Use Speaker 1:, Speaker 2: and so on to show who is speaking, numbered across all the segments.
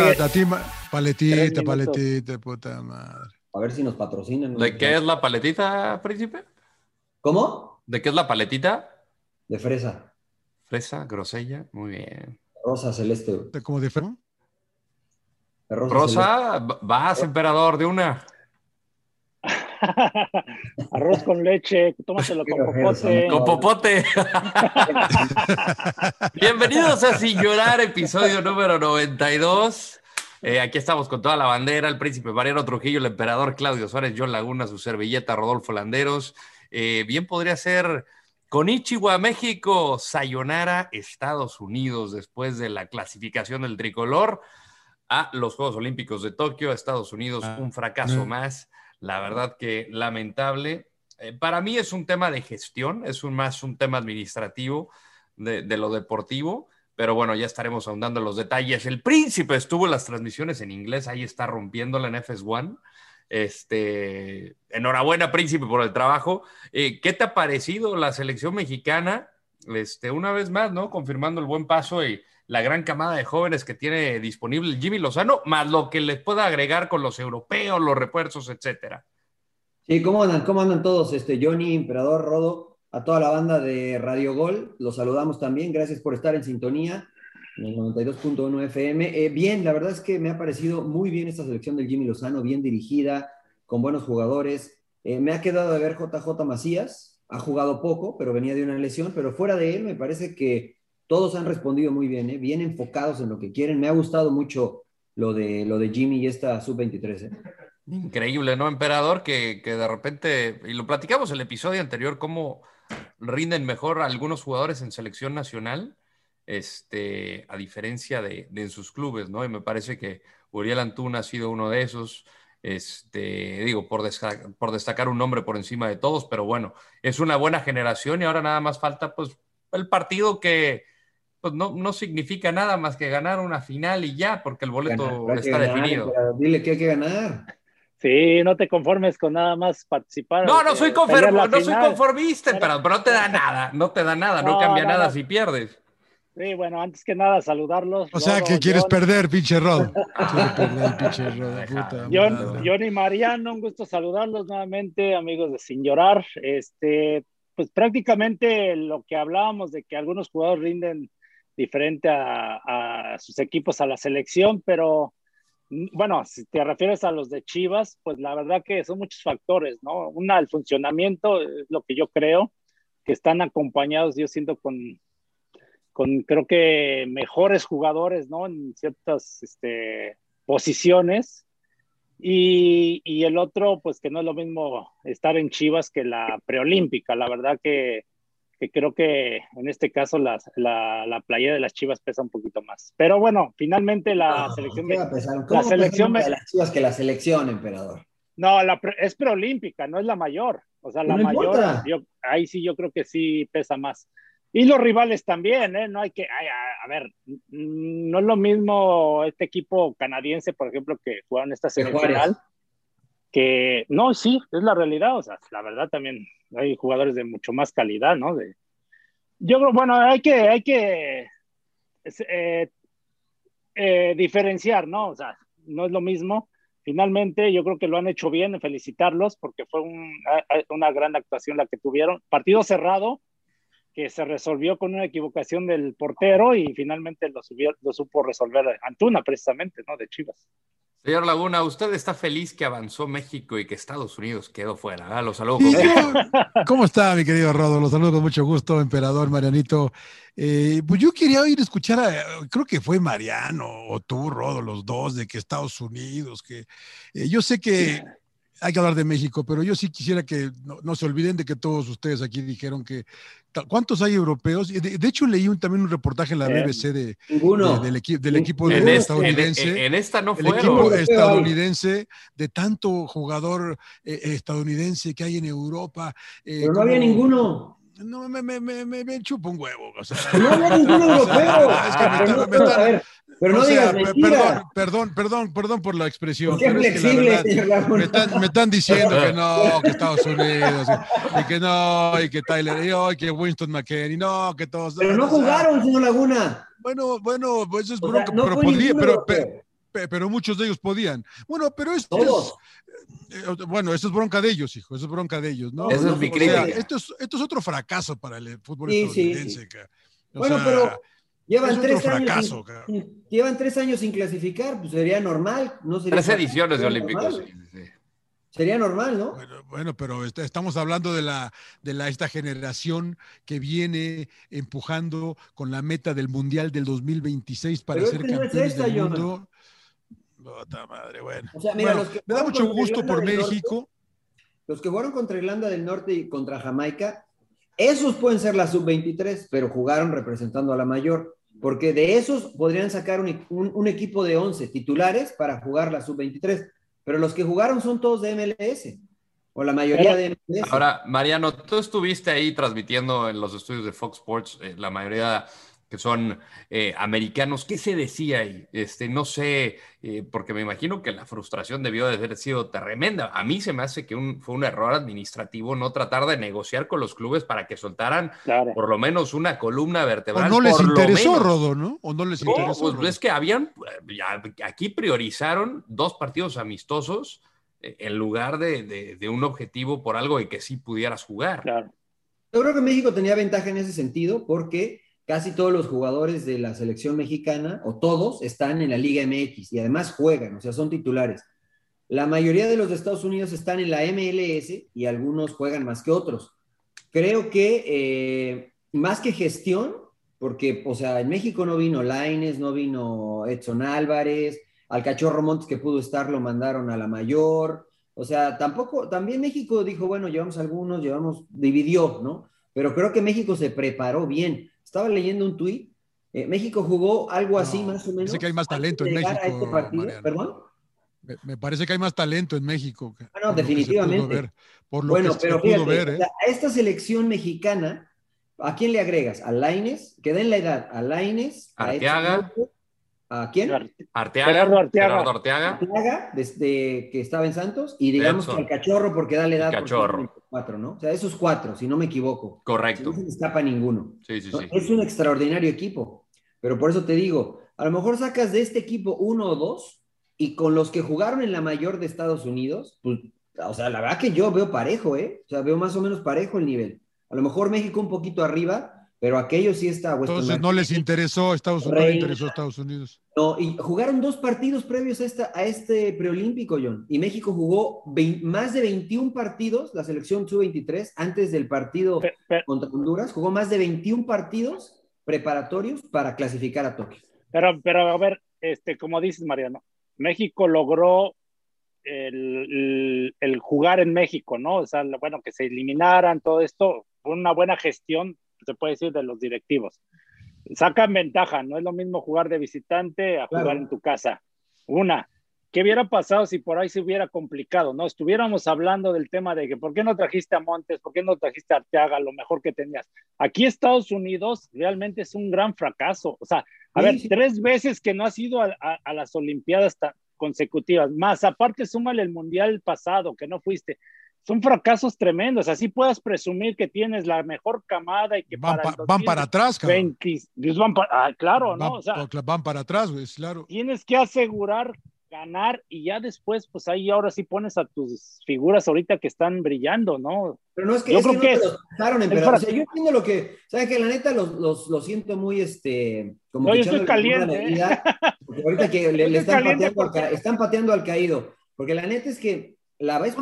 Speaker 1: A ti, ma- paletita, paletita, puta madre.
Speaker 2: A ver si nos patrocinan.
Speaker 3: ¿De qué es la paletita, príncipe?
Speaker 2: ¿Cómo?
Speaker 3: ¿De qué es la paletita?
Speaker 2: De fresa.
Speaker 3: Fresa, grosella, muy bien.
Speaker 2: Rosa celeste. güey.
Speaker 1: De-.
Speaker 2: De rosa,
Speaker 3: Rosa, va- vas, emperador, de una.
Speaker 4: Arroz con leche, tómatelo con popote.
Speaker 3: Con popote. Bienvenidos a Sin Llorar, episodio número 92. Eh, aquí estamos con toda la bandera, el príncipe Mariano Trujillo, el emperador Claudio Suárez, John Laguna, su servilleta Rodolfo Landeros. Eh, bien podría ser con Ichiwa, México, Sayonara, Estados Unidos, después de la clasificación del tricolor a los Juegos Olímpicos de Tokio, Estados Unidos,
Speaker 1: Ah,
Speaker 3: un fracaso más. La verdad que lamentable. Eh, para mí es un tema de gestión, es un, más un tema administrativo de, lo deportivo, pero bueno, ya estaremos ahondando en los detalles. El príncipe estuvo en las transmisiones en inglés, ahí está rompiéndola en FS1. Este, enhorabuena, príncipe, por el trabajo. Eh, ¿Qué te ha parecido la selección mexicana? Este, una vez más, ¿no? Confirmando el buen paso y la gran camada de jóvenes que tiene disponible Jimmy Lozano, más lo que les pueda agregar con los europeos, los refuerzos, etcétera.
Speaker 2: Sí, ¿cómo andan? ¿Cómo andan todos? Este, Johnny, Emperador, Rodo, a toda la banda de Radio Gol, los saludamos también. Gracias por estar en sintonía en el 92.1 FM. Eh, bien, la verdad es que me ha parecido muy bien esta selección del Jimmy Lozano, bien dirigida, con buenos jugadores. Eh, me ha quedado de ver JJ Macías, ha jugado poco, pero venía de una lesión, pero fuera de él me parece que todos han respondido muy bien, ¿eh? bien enfocados en lo que quieren. Me ha gustado mucho lo de, lo de Jimmy y esta sub-23. ¿eh?
Speaker 3: Increíble, ¿no, emperador? Que, que de repente, y lo platicamos el episodio anterior, cómo rinden mejor algunos jugadores en selección nacional, este, a diferencia de, en sus clubes, ¿no? Y me parece que Uriel Antuna ha sido uno de esos, este, digo, por, por destacar un nombre por encima de todos, pero bueno, es una buena generación y ahora nada más falta, pues, el partido que pues, no, no significa nada más que ganar una final y ya, porque el boleto
Speaker 2: Ganar,
Speaker 3: está
Speaker 2: ganar,
Speaker 3: definido.
Speaker 2: Dile que hay que ganar.
Speaker 4: Sí, no te conformes con nada más participar.
Speaker 3: No, no soy,
Speaker 4: pelear
Speaker 3: conform-
Speaker 4: la
Speaker 3: no soy conformista, pero, pero no te da nada, no te da nada, no,
Speaker 4: No,
Speaker 3: cambia
Speaker 4: no,
Speaker 3: nada
Speaker 4: no.
Speaker 3: si pierdes.
Speaker 4: Sí, bueno, antes que nada, saludarlos.
Speaker 1: O sea,
Speaker 4: Rodo,
Speaker 1: que quieres
Speaker 4: John,
Speaker 1: perder, pinche Rod. Perder, pinche Rod. Puta
Speaker 4: John,
Speaker 1: madre.
Speaker 4: John y Mariano, un gusto saludarlos nuevamente, amigos de Sin Llorar. Este, pues prácticamente lo que hablábamos de que algunos jugadores rinden diferente a, a sus equipos a la selección, pero mm, bueno, si te refieres a los de Chivas, pues la verdad que son muchos factores, ¿no? Una, el funcionamiento, es lo que yo creo, que están acompañados, yo siento, con, con creo que mejores jugadores, ¿no? En ciertas este, posiciones. Y, y, el otro, pues que no es lo mismo estar en Chivas que la preolímpica. La verdad que que creo que en este caso la, la, la playa de las Chivas pesa un poquito más. Pero bueno, finalmente la
Speaker 2: No,
Speaker 4: selección... la
Speaker 2: ¿Cómo
Speaker 4: selección me-
Speaker 2: de las Chivas que la selección, emperador.
Speaker 4: No, la pre- es preolímpica, no es la mayor. O sea, la
Speaker 2: No
Speaker 4: mayor, yo, ahí sí yo creo que sí pesa más. Y los rivales también, ¿eh? No hay que, ay, a, a ver, no es lo mismo este equipo canadiense, por ejemplo, que jugaron esta semifinal, que no, sí, es la realidad. O sea, la verdad también hay jugadores de mucho más calidad, ¿no? De, yo creo, bueno, hay que, hay que eh, eh, diferenciar, ¿no? O sea, no es lo mismo. Finalmente, yo creo que lo han hecho bien, felicitarlos, porque fue una gran actuación la que tuvieron. Partido cerrado, que se resolvió con una equivocación del portero y finalmente lo, lo supo resolver Antuna, precisamente, ¿no? De Chivas.
Speaker 3: Señor Laguna, ¿usted está feliz que avanzó México y que Estados Unidos quedó fuera? Ah, Lo saludo con
Speaker 1: ¿Cómo está, mi querido Rodo? Los saludo con mucho gusto, emperador Marianito. Eh, pues yo quería oír escuchar, a- creo que fue Mariano o tú, Rodo, los dos, de que Estados Unidos, que eh, yo sé que hay que hablar de México, pero yo sí quisiera que no, no se olviden de que todos ustedes aquí dijeron que ¿cuántos hay europeos? De, de hecho, leí un- también un reportaje en la
Speaker 4: Eh,
Speaker 1: BBC de, del, equi- del equipo
Speaker 3: En, este- en-
Speaker 1: estadounidense.
Speaker 3: en esta no
Speaker 1: El
Speaker 3: fueron.
Speaker 1: equipo
Speaker 2: Europeo hay.
Speaker 1: estadounidense, de tanto jugador eh, estadounidense que hay en Europa. eh,
Speaker 2: Pero no había ninguno.
Speaker 1: No, me, me, me, me, me chupa un huevo. o sea.
Speaker 2: No había ninguno europeo.
Speaker 1: Es
Speaker 2: Pero no- digas mentiras.
Speaker 1: perdón, perdón, perdón, perdón por la expresión.
Speaker 2: Qué
Speaker 1: es
Speaker 2: flexible,
Speaker 1: me, están, diciendo que no, que Estados Unidos, y, que no, y que Tyler, y, que Winston McKennie, no, que todos.
Speaker 2: Pero no jugaron, señor Laguna.
Speaker 1: Bueno, bueno, pues eso es
Speaker 2: O sea,
Speaker 1: bronca,
Speaker 2: no
Speaker 1: pero
Speaker 2: ninguno
Speaker 1: pero, pero muchos de ellos podían. Bueno, pero esto
Speaker 2: Todos.
Speaker 1: es, eh, bueno, eso es bronca de ellos, hijo, eso es bronca de ellos, ¿no?
Speaker 3: Esa es mi
Speaker 1: sea,
Speaker 3: crítica.
Speaker 1: esto es, esto es otro fracaso para el fútbol
Speaker 2: Sí, sí,
Speaker 1: estadounidense.
Speaker 2: sí.
Speaker 1: O
Speaker 2: Bueno,
Speaker 1: sea,
Speaker 2: pero llevan tres, años
Speaker 1: fracaso,
Speaker 2: sin,
Speaker 1: cabrón.
Speaker 2: llevan tres años sin clasificar, pues sería normal. No sería
Speaker 3: Tres ediciones de Olímpicos. sí, sí, sí.
Speaker 2: Sería normal, ¿no?
Speaker 1: Bueno, bueno, pero est- estamos hablando de la de la esta generación que viene empujando con la meta del Mundial del 2026 para
Speaker 2: Pero
Speaker 1: ser
Speaker 2: que no es
Speaker 1: campeones
Speaker 2: esta,
Speaker 1: del mundo. Puta madre, bueno.
Speaker 2: O sea, mira,
Speaker 1: Bueno,
Speaker 2: los que
Speaker 1: me da mucho gusto
Speaker 2: Irlanda
Speaker 1: por
Speaker 2: Norte-
Speaker 1: México.
Speaker 2: Los que jugaron contra Irlanda del Norte y contra Jamaica, esos pueden ser la sub-23, pero jugaron representando a la mayor, porque de esos podrían sacar un, un- un equipo de 11 titulares para jugar la sub-23, pero los que jugaron son todos de MLS, o la mayoría de MLS.
Speaker 3: Ahora, Mariano, tú estuviste ahí transmitiendo en los estudios de Fox Sports, eh, la mayoría que son eh, americanos. ¿Qué se decía ahí? Este, no sé, eh, porque me imagino que la frustración debió de haber sido tremenda. A mí se me hace que un- fue un error administrativo no tratar de negociar con los clubes para que soltaran
Speaker 4: Claro.
Speaker 3: por lo menos una columna
Speaker 1: O
Speaker 3: vertebral.
Speaker 1: no les interesó. Rodo, ¿no? O no les
Speaker 3: No,
Speaker 1: interesó.
Speaker 3: pues
Speaker 1: Rodo.
Speaker 3: es que habían, eh, ya, aquí priorizaron dos partidos amistosos en lugar de, de- de un objetivo por algo de que sí pudieras jugar.
Speaker 4: Claro.
Speaker 2: Yo creo que México tenía ventaja en ese sentido porque casi todos los jugadores de la selección mexicana, o todos, están en la Liga MX y además juegan, o sea, son titulares. La mayoría de los de Estados Unidos están en la MLS y algunos juegan más que otros. Creo que eh, más que gestión, porque, o sea, en México no vino Laines, no vino Edson Álvarez, al Cachorro Montes que pudo estar lo mandaron a la mayor. O sea, tampoco, también México dijo, bueno, llevamos algunos, llevamos, dividió, ¿no? Pero creo que México se preparó bien. Estaba leyendo un tuit, eh, México jugó algo así
Speaker 1: No,
Speaker 2: más o menos.
Speaker 1: dice que hay más talento en México,
Speaker 2: este. ¿Perdón?
Speaker 1: Me, me parece que hay más talento en México. que-
Speaker 2: Ah, no,
Speaker 1: por lo que se
Speaker 2: definitivamente.
Speaker 1: pudo ver, por lo
Speaker 2: Bueno,
Speaker 1: que
Speaker 2: pero
Speaker 1: se pudo
Speaker 2: fíjate,
Speaker 1: ver, ¿eh?
Speaker 2: a esta selección mexicana, ¿a quién le agregas? ¿A Laines? Que den la edad. ¿A Laines? ¿A
Speaker 3: Arteaga.
Speaker 2: ¿A quién?
Speaker 3: Arteaga,
Speaker 4: Gerardo Arteaga.
Speaker 3: Gerardo Arteaga.
Speaker 2: Arteaga, desde que estaba en Santos, y digamos
Speaker 3: Edson.
Speaker 2: que al cachorro porque da la edad
Speaker 3: Cachorro.
Speaker 2: 24, ¿no? O sea, esos cuatro, si no me equivoco. Si
Speaker 3: Correcto.
Speaker 2: no se escapa ninguno.
Speaker 3: Sí, sí,
Speaker 2: ¿no?
Speaker 3: sí.
Speaker 2: Es un extraordinario equipo. Pero por eso te digo, a lo mejor sacas de este equipo uno o dos, y con los que jugaron en la mayor de Estados Unidos, pues, o sea, la verdad que yo veo parejo, ¿eh? O sea, veo más o menos parejo el nivel. A lo mejor México un poquito arriba, pero aquello sí está.
Speaker 1: Entonces no les interesó Estados Unidos, no interesó Estados Unidos.
Speaker 2: no, y jugaron dos partidos previos a, esta, a este preolímpico, John. Y México jugó más de 21 partidos, la selección sub-23, antes del partido contra Honduras, jugó más de 21 partidos preparatorios para clasificar a Tokio.
Speaker 4: Pero, pero a ver, este, como dices, Mariano, México logró el, el- el jugar en México, ¿no? O sea, bueno, que se eliminaran todo esto, fue una buena gestión se puede decir, de los directivos. Sacan ventaja, no es lo mismo jugar de visitante a jugar en tu casa. Una, ¿qué hubiera pasado si por ahí se hubiera complicado? No, estuviéramos hablando del tema de que ¿por qué no trajiste a Montes? ¿Por qué no trajiste a Arteaga? Lo mejor que tenías. Aquí Estados Unidos realmente es un gran fracaso. O sea, a ver, tres veces que no has ido a, a las Olimpiadas consecutivas, más aparte súmale el Mundial pasado que no fuiste son fracasos tremendos. Así puedas presumir que tienes la mejor camada y que
Speaker 1: van para, van para atrás,
Speaker 4: cabrón. van ah, claro, ¿no?
Speaker 1: O sea, van para atrás, güey, claro.
Speaker 4: Tienes que asegurar ganar y ya después, pues ahí ahora sí pones a tus figuras ahorita que están brillando, ¿no?
Speaker 2: Pero no es que, yo creo que, los pasaron en o sea, yo entiendo lo que, ¿sabes que La neta los, los, lo siento muy, este,
Speaker 4: como no, yo estoy caliente. ¿eh?
Speaker 2: porque ahorita que le, están, pateando al, están pateando al caído, porque la neta es que la vez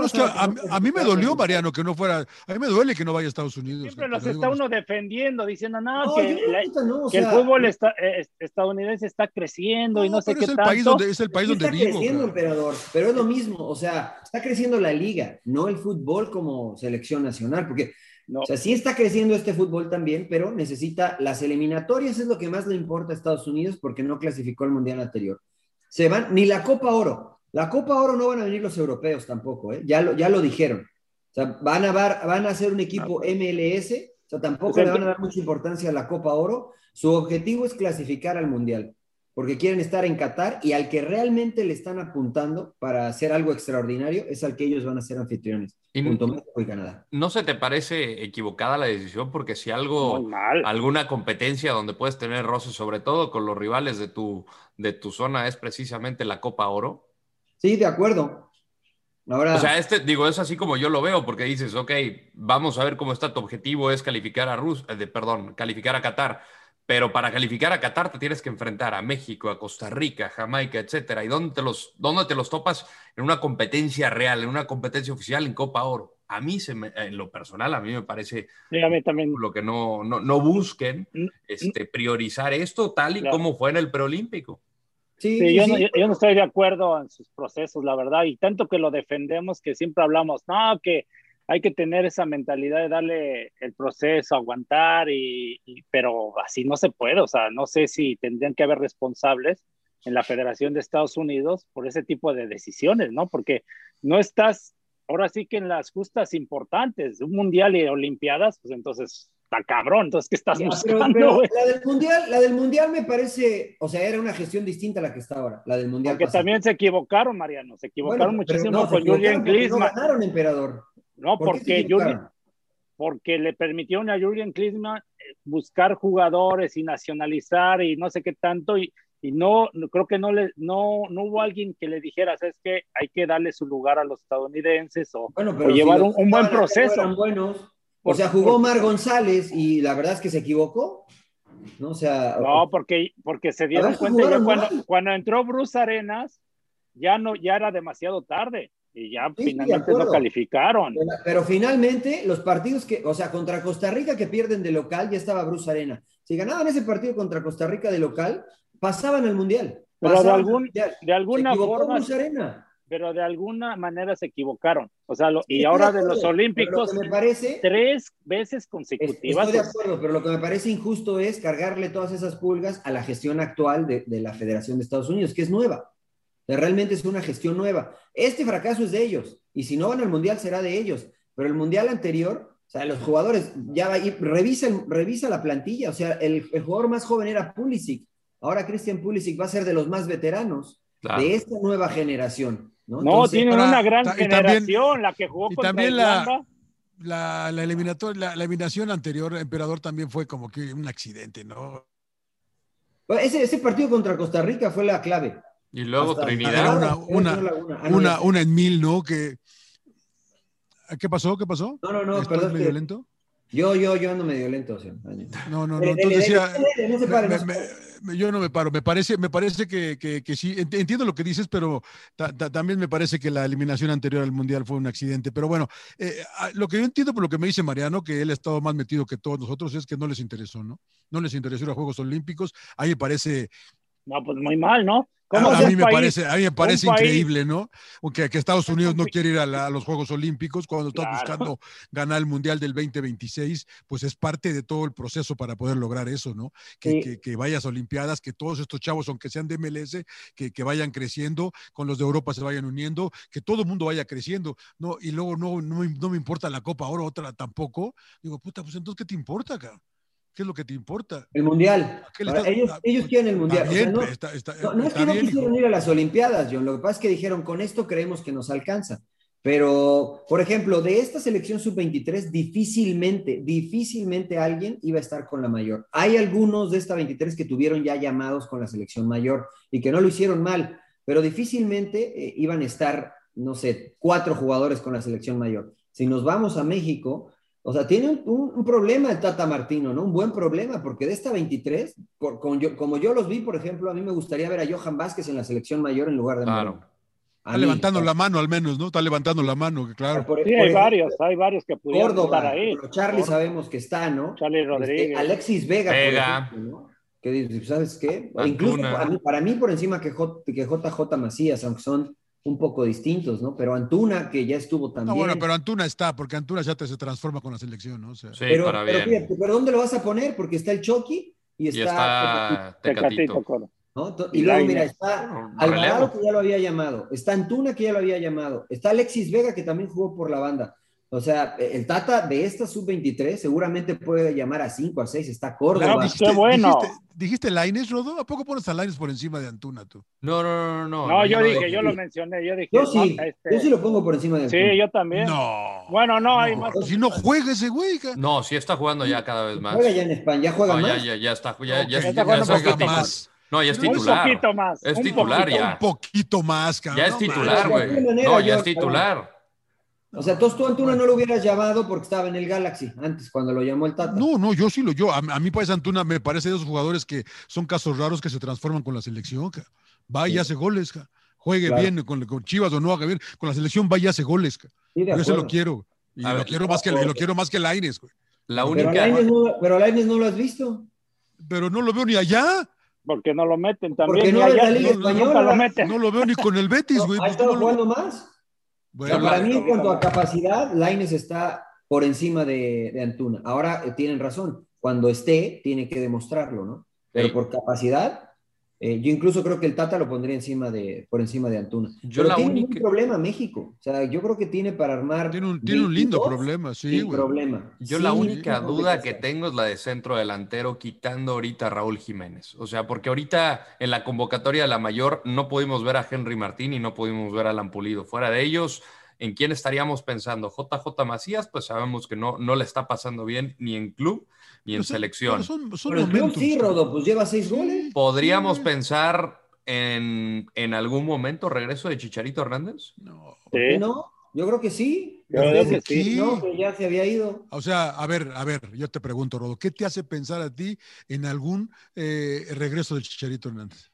Speaker 1: a, mí me dolió, Mariano, que no fuera. A mí me duele que no vaya a Estados Unidos.
Speaker 4: Siempre los está uno defendiendo, diciendo, no, que, el fútbol está, eh, estadounidense está creciendo y no sé qué
Speaker 1: es el
Speaker 4: tanto.
Speaker 1: País donde, es el país donde
Speaker 2: está creciendo, emperador, pero es lo mismo. O sea, está creciendo la liga, no el fútbol como selección nacional, porque. O sea, sí está creciendo este fútbol también, pero necesita las eliminatorias, es lo que más le importa a Estados Unidos porque no clasificó al mundial anterior. Se van, ni la Copa Oro. La Copa Oro no van a venir los europeos tampoco, ¿eh? ya, lo, ya lo dijeron. O sea, van a, van a ser un equipo MLS, o sea, tampoco le van a dar mucha importancia a la Copa Oro. Su objetivo es clasificar al Mundial, porque quieren estar en Qatar y al que realmente le están apuntando para hacer algo extraordinario es al que ellos van a ser anfitriones, junto a México y Canadá.
Speaker 3: ¿No se te parece equivocada la decisión? Porque si algo, alguna competencia donde puedes tener roces, sobre todo con los rivales de tu, de tu zona, es precisamente la Copa Oro,
Speaker 2: Sí, de acuerdo.
Speaker 3: Ahora... O sea, este, digo, es así como yo lo veo, porque dices, ok, vamos a ver cómo está tu objetivo, es calificar a Rus, eh, perdón, calificar a Qatar, pero para calificar a Qatar te tienes que enfrentar a México, a Costa Rica, Jamaica, etcétera. ¿Y dónde te los, dónde te los topas? En una competencia real, en una competencia oficial en Copa Oro. A mí, se me, en lo personal, a mí me parece
Speaker 4: también.
Speaker 3: lo que no, no, no busquen mm, mm. este, priorizar esto tal y como fue en el preolímpico.
Speaker 4: Sí, yo, No, yo, no, estoy de acuerdo en sus procesos, la verdad, y tanto que lo defendemos que siempre hablamos, no, que hay que tener esa mentalidad de darle el proceso, aguantar, y, pero así no se puede, o sea, no sé si tendrían que haber responsables en la Federación de Estados Unidos por ese tipo de decisiones, ¿no? Porque no estás, ahora sí que en las justas importantes, un mundial y olimpiadas, pues entonces está cabrón, entonces, ¿qué estás buscando?
Speaker 2: la, del mundial, la del Mundial me parece, o sea, era una gestión distinta a la que está ahora, la del Mundial.
Speaker 4: Porque también se equivocaron, Mariano, se equivocaron muchísimo con Julian Klinsmann.
Speaker 2: No ganaron, emperador.
Speaker 4: No, porque, porque le permitieron a Julian Klinsmann eh, buscar jugadores y nacionalizar y no sé qué tanto, y, y no, creo que no, le, no, no hubo alguien que le dijera, es que hay que darle su lugar a los estadounidenses o, llevar un, un, buen proceso.
Speaker 2: Buenos o sea, jugó Mar González y la verdad es que se equivocó. No, o sea,
Speaker 4: no porque, porque se dieron cuenta ya cuando, cuando, entró Bruce Arenas, ya no, ya era demasiado tarde y ya finalmente no calificaron.
Speaker 2: Pero, finalmente los partidos que, o sea, contra Costa Rica que pierden de local, ya estaba Bruce Arena. Si ganaban ese partido contra Costa Rica de local, pasaban al Mundial.
Speaker 4: Pero de, algún, de alguna forma. Bruce Arena pero de alguna manera se equivocaron. O sea, y ahora de, los Olímpicos,
Speaker 2: me parece,
Speaker 4: tres veces consecutivas.
Speaker 2: Estoy de acuerdo, pero lo que me parece injusto es cargarle todas esas pulgas a la gestión actual de, la Federación de Estados Unidos, que es nueva. realmente es una gestión nueva. Este fracaso es de ellos, y si no van al Mundial será de ellos. Pero el Mundial anterior, o sea, los jugadores, ya va, revisa, revisa la plantilla, o sea, el, el jugador más joven era Pulisic. Ahora Christian Pulisic va a ser de los más veteranos de esta nueva generación.
Speaker 4: No, tienen una gran generación, la que jugó
Speaker 1: y también la, la, la, la, eliminación anterior, Emperador, también fue como que un accidente, ¿no?
Speaker 2: Ese, ese partido contra Costa Rica fue la clave.
Speaker 3: Y luego Trinidad.
Speaker 1: Una, una, una, en mil, ¿no? Que, ¿Qué pasó? ¿Qué pasó?
Speaker 2: No, no, no, perdón. medio
Speaker 1: lento?
Speaker 2: Yo, yo, yo ando medio lento. O sea,
Speaker 1: no, no, no. Entonces decía, yo no me paro. Me parece, me parece que, que, sí. Entiendo lo que dices, pero también me parece que la eliminación anterior al Mundial fue un accidente. Pero bueno, eh, lo que yo entiendo por lo que me dice Mariano, que él ha estado más metido que todos nosotros, es que no les interesó, ¿no? No les interesó los Juegos Olímpicos. Ahí me parece.
Speaker 4: No, pues muy mal, ¿no?
Speaker 1: A, mí me parece, a mí me parece increíble, ¿no? Que, que Estados Unidos no quiere ir a, los Juegos Olímpicos cuando está buscando ganar el Mundial del 2026, pues es parte de todo el proceso para poder lograr eso, ¿no? Que, que, vayas a Olimpiadas, que todos estos chavos, aunque sean de MLS, que, que vayan creciendo, con los de Europa se vayan uniendo, que todo el mundo vaya creciendo, ¿no? Y luego no, no, no me importa la Copa ahora, otra tampoco. Digo, puta, pues entonces, ¿qué te importa acá? ¿Qué es lo que te importa?
Speaker 2: El mundial. ellos, ellos, quieren el mundial. no, es que no quisieron ir a las Olimpiadas, John. Lo que pasa es que dijeron, con esto creemos que nos alcanza. Pero, por ejemplo, de esta selección sub-23, difícilmente, difícilmente alguien iba a estar con la mayor. Hay algunos de esta 23 que tuvieron ya llamados con la selección mayor y que no lo hicieron mal, pero difícilmente eh, iban a estar, no sé, cuatro jugadores con la selección mayor. Si nos vamos a México, o sea, tiene un, problema el Tata Martino, ¿no? Un buen problema, porque de esta 23, por, como yo los vi, por ejemplo, a mí me gustaría ver a Johan Vázquez en la selección mayor en lugar de
Speaker 1: Claro. Está levantando la mano al menos, ¿no? Está levantando la mano, claro.
Speaker 4: sí, hay varios, hay varios que pudieron estar ahí.
Speaker 2: Charlie sabemos que está, ¿no?
Speaker 4: Charlie este, Rodríguez.
Speaker 2: Alexis Vega, Vega. Por ejemplo, ¿no? Que ¿sabes qué? Incluso para mí, por encima que, que JJ Macías, aunque son un poco distintos, ¿no? Pero Antuna, que ya estuvo también. No,
Speaker 1: bueno, pero Antuna está, porque Antuna ya te se transforma con la selección, ¿no? sí,
Speaker 2: pero, para bien. Fíjate, pero ¿dónde lo vas a poner? Porque está el Chucky y está, y
Speaker 3: está Tecatito.
Speaker 2: ¿no? Y luego, mira, está Alvarado, que ya lo había llamado, está Antuna, que ya lo había llamado, está Alexis Vega, que también jugó por la banda. O sea, el Tata de esta sub-23 seguramente puede llamar a 5, a 6, está Córdoba.
Speaker 4: No, qué bueno.
Speaker 1: ¿Dijiste, Laines, Rodo? ¿A poco pones a Laines por encima de Antuna tú?
Speaker 3: No, no, no, no.
Speaker 4: No, yo dije, yo lo mencioné, yo dije.
Speaker 2: Yo sí, este yo sí lo pongo por encima de Antuna.
Speaker 4: Sí, yo también.
Speaker 1: No.
Speaker 4: Bueno, no, hay más.
Speaker 1: Si no juega ese güey.
Speaker 3: No, sí está jugando ya cada vez más.
Speaker 2: Juega ya en España, ya juega más.
Speaker 3: Ya, ya, ya está, ya, ya,
Speaker 4: ya, está jugando
Speaker 3: más. No, ya es titular.
Speaker 4: Un poquito más.
Speaker 3: Es titular ya.
Speaker 1: Un poquito más, cabrón.
Speaker 3: Ya es titular, güey. No, ya es titular.
Speaker 2: O sea, tú Antuna no lo hubieras llamado porque estaba en el Galaxy antes, cuando lo llamó el Tata.
Speaker 1: No, no, yo sí lo, yo, a, mí pues Antuna me parece de esos jugadores que son casos raros que se transforman con la selección, va y hace goles, juegue bien con, Chivas o no haga bien, con la selección va y hace goles, yo se lo quiero, y lo quiero, más que, lo quiero más que Laines,
Speaker 3: La única...
Speaker 2: Pero Laines no, no lo has visto.
Speaker 1: Pero no lo veo ni allá.
Speaker 4: Porque no lo meten también.
Speaker 2: Porque no, allá, la Liga Española.
Speaker 4: Lo meten.
Speaker 1: no lo veo ni con el Betis, güey.
Speaker 2: ¿Ha estado jugando más? Para mí, en cuanto a capacidad, Laines está por encima de, Antuna. Ahora eh, tienen razón, cuando esté, tiene que demostrarlo, ¿no? Pero por capacidad, eh, yo incluso creo que el Tata lo pondría encima de, por encima de Antuna. Yo Pero tiene un problema México. O sea, yo creo que tiene para armar.
Speaker 1: Tiene un, tiene un lindo problema, sí,
Speaker 2: güey. problema.
Speaker 3: Yo la única duda que tengo es la de centro delantero, quitando ahorita a Raúl Jiménez. O sea, porque ahorita en la convocatoria de la mayor no pudimos ver a Henry Martín y no pudimos ver a Lampulido. Fuera de ellos, ¿en quién estaríamos pensando? JJ Macías, pues sabemos que no, no le está pasando bien ni en club ni en selección.
Speaker 2: Son, sí, Rodo, pues lleva seis goles.
Speaker 3: ¿Podríamos pensar en, en, algún momento regreso de Chicharito Hernández?
Speaker 2: No. no? Yo creo que sí. Yo creo que sí. No, que ya se había ido.
Speaker 1: O sea, a ver, a ver, yo te pregunto, Rodo, ¿qué te hace pensar a ti en algún eh, regreso de Chicharito Hernández?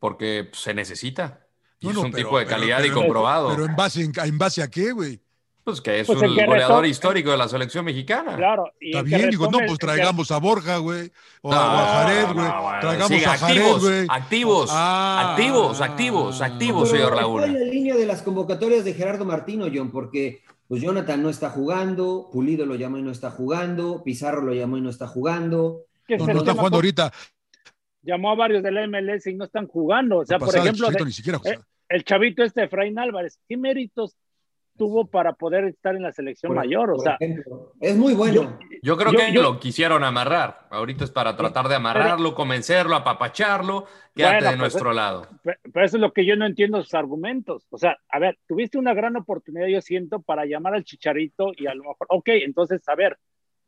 Speaker 3: Porque se necesita. es un tipo de calidad y comprobado.
Speaker 1: Pero en base, en base a qué, güey?
Speaker 3: Pues que es pues un goleador histórico de la selección mexicana.
Speaker 4: Claro.
Speaker 1: Está bien, digo, no, pues traigamos a Borja, güey. O a Jared, güey. traigamos a Jared, güey.
Speaker 3: Activos, ah. activos, activos, activos, señor Laguna.
Speaker 2: en la línea de las convocatorias de Gerardo Martino, John, porque pues Jonathan no está jugando, Pulido lo llamó y no está jugando, Pizarro lo llamó y no está jugando.
Speaker 1: No, no está jugando ahorita.
Speaker 4: Llamó a varios del MLS y no están jugando. O sea, por ejemplo, ni siquiera eh, el chavito este, Efraín Álvarez, ¿qué méritos tuvo para poder estar en la selección mayor. O sea,
Speaker 2: es muy bueno.
Speaker 3: Yo, creo que lo quisieron amarrar. Ahorita es para tratar de amarrarlo, convencerlo, apapacharlo. Quédate de pues, nuestro lado.
Speaker 4: Pero eso es lo que yo no entiendo sus argumentos. O sea, a ver, tuviste una gran oportunidad, yo siento, para llamar al chicharito y a lo mejor, ok, entonces, a ver,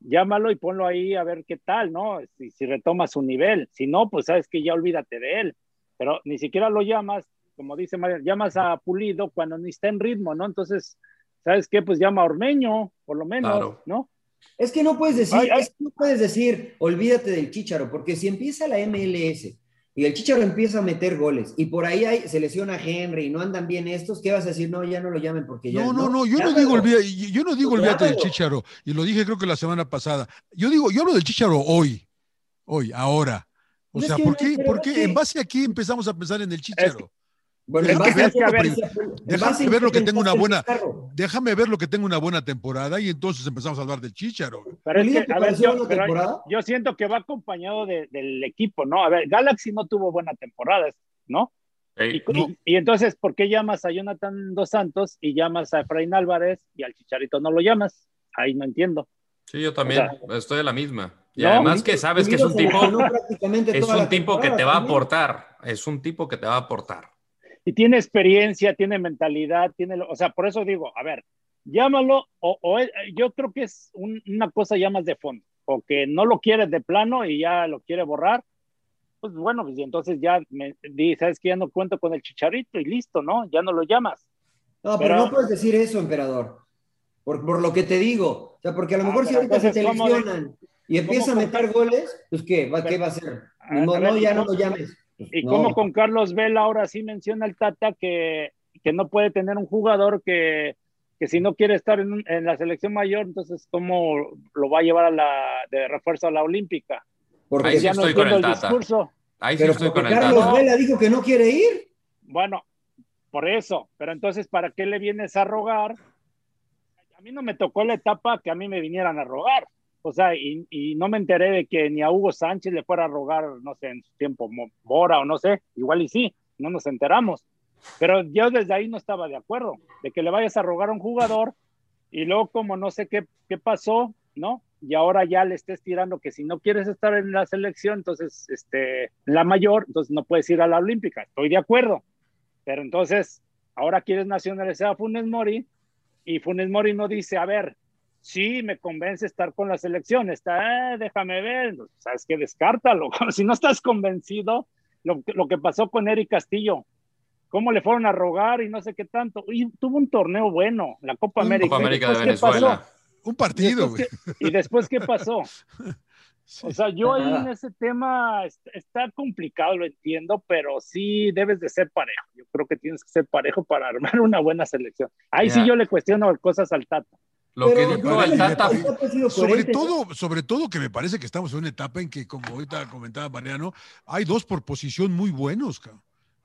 Speaker 4: llámalo y ponlo ahí a ver qué tal, ¿no? Si, si retoma su nivel. Si no, pues sabes que ya olvídate de él. Pero ni siquiera lo llamas, como dice María, llamas a Pulido cuando ni está en ritmo, ¿no? Entonces, ¿sabes qué? Pues llama a Ormeño, por lo menos, ¿no?
Speaker 2: Es que no puedes decir, no puedes decir, olvídate del Chicharo, porque si empieza la MLS y el Chicharo empieza a meter goles y por ahí hay, se lesiona a Henry y no andan bien estos, ¿qué vas a decir? No, ya no lo llamen porque ya
Speaker 1: no. No, no, yo no digo olvídate, yo no digo olvídate del Chicharo y lo dije creo que la semana pasada. Yo digo, yo hablo del Chicharo hoy, hoy, ahora. O
Speaker 2: Es
Speaker 1: sea,
Speaker 2: que
Speaker 1: ¿por qué,
Speaker 2: pero
Speaker 1: por
Speaker 2: es
Speaker 1: qué?
Speaker 2: que-
Speaker 1: ¿En base a qué empezamos a pensar en el Chicharo?
Speaker 2: Bueno,
Speaker 1: Déjame
Speaker 2: en base
Speaker 1: ver,
Speaker 2: a
Speaker 1: déjame lo que tenga una buena, déjame ver lo que tenga una buena temporada y entonces empezamos a hablar del Chicharo.
Speaker 4: Pero es que,
Speaker 2: ¿te
Speaker 4: a ver, yo, pero siento que va acompañado de- del equipo, ¿no? A ver, Galaxy no tuvo buena temporada, ¿no? Y, y- y entonces, ¿por qué llamas a Jonathan Dos Santos y llamas a Efraín Álvarez y al Chicharito no lo llamas? Ahí no entiendo.
Speaker 3: Sí, yo también
Speaker 4: O
Speaker 3: estoy de la misma. Y
Speaker 4: No,
Speaker 3: además que sabes que es un tipo, es un tipo que te va a aportar. Es un tipo que te va a aportar.
Speaker 4: Y tiene experiencia, tiene mentalidad, tiene, o sea, por eso digo, a ver, llámalo, o, o es- yo creo que es un- una cosa ya más de fondo, o que no lo quieres de plano y ya lo quiere borrar, pues bueno, pues y entonces ya me di, sabes que ya no cuento con el chicharito y listo, ¿no? Ya no lo llamas.
Speaker 2: No, pero,
Speaker 4: Pero-
Speaker 2: no puedes decir eso, emperador. Por, por lo que te digo. O sea, porque a lo
Speaker 4: Ah,
Speaker 2: mejor si ahorita se
Speaker 4: entonces, ¿cómo de-
Speaker 2: seleccionan y empieza a meter goles, pues ¿qué? ¿Va, ¿Qué
Speaker 4: Pero-
Speaker 2: va a
Speaker 4: ver,
Speaker 2: no,
Speaker 4: ¿y
Speaker 2: ya no lo llames.
Speaker 4: Y
Speaker 2: no.
Speaker 4: como con Carlos Vela ahora sí menciona el Tata que, que no puede tener un jugador que, que si no quiere estar en, un- en la selección mayor, entonces ¿cómo lo va a llevar a la, de refuerzo a la olímpica?
Speaker 2: Porque,
Speaker 3: Ahí sí
Speaker 4: ya no
Speaker 3: estoy con
Speaker 4: entiendo
Speaker 3: el
Speaker 4: el
Speaker 3: Tata.
Speaker 4: discurso.
Speaker 3: Ahí sí
Speaker 2: pero
Speaker 3: estoy
Speaker 2: porque
Speaker 3: con el
Speaker 2: Carlos
Speaker 3: Tata.
Speaker 2: Vela dijo que no quiere ir.
Speaker 4: Bueno, por eso, pero entonces, ¿para qué le vienes a rogar? A mí no me tocó la etapa que a mí me vinieran a rogar. O sea, y, no me enteré de que ni a Hugo Sánchez le fuera a rogar, no sé, en su tiempo, Mo- Bora o no sé, igual y sí, no nos enteramos. Pero yo desde ahí no estaba de acuerdo, de que le vayas a rogar a un jugador y luego como no sé qué, qué pasó, ¿no? Y ahora ya le estés tirando que si no quieres estar en la selección, entonces, este, la mayor, entonces no puedes ir a la olímpica. Estoy de acuerdo. Pero entonces, ahora quieres nacionalizar a Funes Mori y Funes Mori no dice, a ver, sí, me convence estar con la selección, está, "Eh, déjame ver, sabes que descártalo, si no estás convencido, lo, que- lo que pasó con Eric Castillo, cómo le fueron a rogar y no sé qué tanto, y tuvo un torneo bueno, la Copa América.
Speaker 3: Copa
Speaker 4: ¿Y
Speaker 3: América de
Speaker 4: después qué
Speaker 3: Venezuela.
Speaker 4: pasó?
Speaker 1: Un
Speaker 4: ¿Y
Speaker 1: partido,
Speaker 4: después,
Speaker 1: güey.
Speaker 4: qué, y después qué pasó?
Speaker 1: Sí.
Speaker 4: O sea, yo ahí en ese tema est- está complicado, lo entiendo, pero sí debes de ser parejo. Yo creo que tienes que ser parejo para armar una buena selección. Ahí sí yo le cuestiono cosas al Tata.
Speaker 3: Lo que
Speaker 2: Pero-
Speaker 3: dijo
Speaker 1: pero-
Speaker 3: el Tata,
Speaker 1: Sobre todo, sobre todo que me parece que estamos en una etapa en que, como ahorita comentaba Mariano, hay dos por posición muy buenos, cabrón.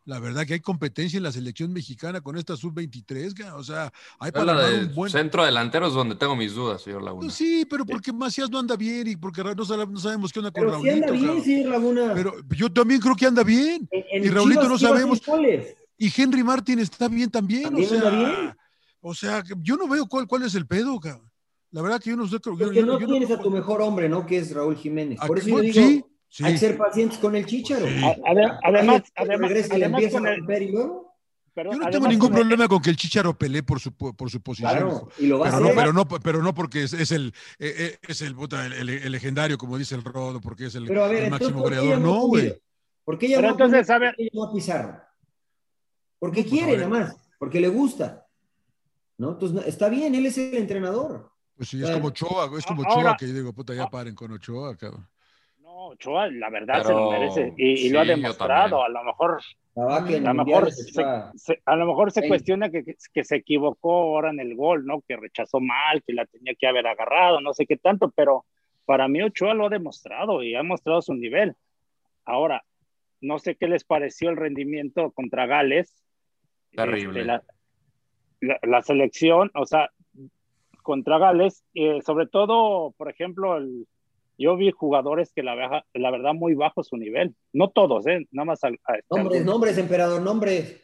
Speaker 1: La verdad que hay competencia en la selección mexicana con esta sub-23, cabrón. o sea, hay
Speaker 3: es
Speaker 1: para
Speaker 3: la del
Speaker 1: un buen...
Speaker 3: centro delantero es donde tengo mis dudas, señor Laguna.
Speaker 1: Sí, pero porque Macías no anda bien y porque no sab- no sabemos qué onda con
Speaker 2: Pero sí anda
Speaker 1: Raulito.
Speaker 2: bien,
Speaker 1: cabrón.
Speaker 2: sí, Laguna.
Speaker 1: Pero yo también creo que anda bien.
Speaker 2: En- en
Speaker 1: y Raulito
Speaker 2: Chivas
Speaker 1: no sabemos.
Speaker 2: goles.
Speaker 1: Y Henry Martin está bien también.
Speaker 2: También
Speaker 1: o sea,
Speaker 2: anda bien.
Speaker 1: O sea, que yo no veo cuál, cuál es el pedo, cabrón. La verdad que yo no sé.
Speaker 2: Porque
Speaker 1: yo-
Speaker 2: no
Speaker 1: yo
Speaker 2: tienes a tu mejor hombre, ¿no? Que es Raúl Jiménez. Por eso yo digo,
Speaker 1: sí, sí.
Speaker 2: hay que ser pacientes con el Chicharo.
Speaker 1: Sí.
Speaker 4: Además, además, además
Speaker 2: empieza
Speaker 4: con el,
Speaker 2: y luego,
Speaker 4: perdón,
Speaker 1: Yo no
Speaker 4: además
Speaker 1: tengo ningún
Speaker 4: el-
Speaker 1: problema con que el Chicharo pelee por su, por su posición.
Speaker 2: claro, y lo va
Speaker 1: Pero
Speaker 2: a
Speaker 1: no,
Speaker 2: hacer.
Speaker 1: pero no, pero no porque es, es el, eh, eh, es el, el, el- el legendario, como dice el Rodo, porque es el,
Speaker 2: Pero a ver,
Speaker 1: el
Speaker 2: entonces,
Speaker 1: máximo
Speaker 2: ¿por qué
Speaker 1: goleador. No, güey.
Speaker 2: ¿Por qué a
Speaker 4: entonces, a ver-
Speaker 2: ¿Por qué llamó a Pizarro? Porque
Speaker 1: No, pues,
Speaker 2: quiere, nada más. Porque le gusta. ¿No? Entonces, no- está bien, él es el entrenador.
Speaker 1: Pues sí, es como Ochoa, es como
Speaker 4: Ahora-
Speaker 1: Ochoa, que yo digo, puta, ya paren con Ochoa, cabrón.
Speaker 4: No, Ochoa, la verdad se lo merece y, y lo ha demostrado. A lo mejor, a lo mejor se, a lo mejor se
Speaker 2: Sí.
Speaker 4: cuestiona que, que- que se equivocó ahora en el gol, ¿no? Que rechazó mal, que la tenía que haber agarrado, no sé qué tanto, pero para mí Ochoa lo ha demostrado y ha mostrado su nivel. Ahora, no sé qué les pareció el rendimiento contra Gales.
Speaker 3: Terrible.
Speaker 4: Este, la, la- la selección, o sea, contra Gales, eh, sobre todo, por ejemplo, el, yo vi jugadores que la, baja- la verdad muy bajo su nivel. No todos, ¿eh? Nada más. a-
Speaker 2: Nombres,
Speaker 4: algunos.
Speaker 2: nombres, emperador, nombres.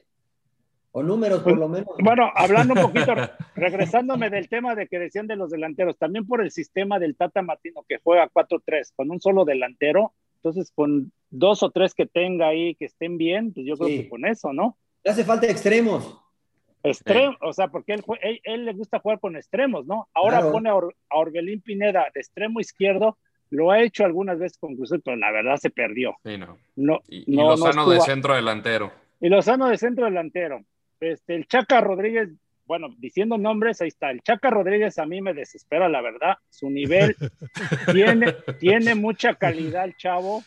Speaker 2: O números, por lo menos.
Speaker 4: Bueno, hablando un poquito, regresándome del tema de que decían de los delanteros, también por el sistema del Tata Martino que juega 4-3 con un solo delantero, entonces con dos o tres que tenga ahí que estén bien, pues yo creo
Speaker 2: Sí.
Speaker 4: que con eso, ¿no?
Speaker 2: Le hace falta extremos.
Speaker 4: Extremo, o sea, porque él, él, él le gusta jugar con extremos, ¿no? Ahora
Speaker 2: Claro.
Speaker 4: pone a, Or- a Orbelín Pineda de extremo izquierdo, lo ha hecho algunas veces con Cruz pero la verdad se perdió.
Speaker 3: Sí, no.
Speaker 4: No,
Speaker 3: Y, y
Speaker 4: no, no
Speaker 3: Lozano de centro delantero.
Speaker 4: Y Lozano de centro delantero. Este, el Chaca Rodríguez, bueno, diciendo nombres, ahí está. El Chaca Rodríguez a mí me desespera, la verdad. Su nivel tiene, tiene mucha calidad el chavo,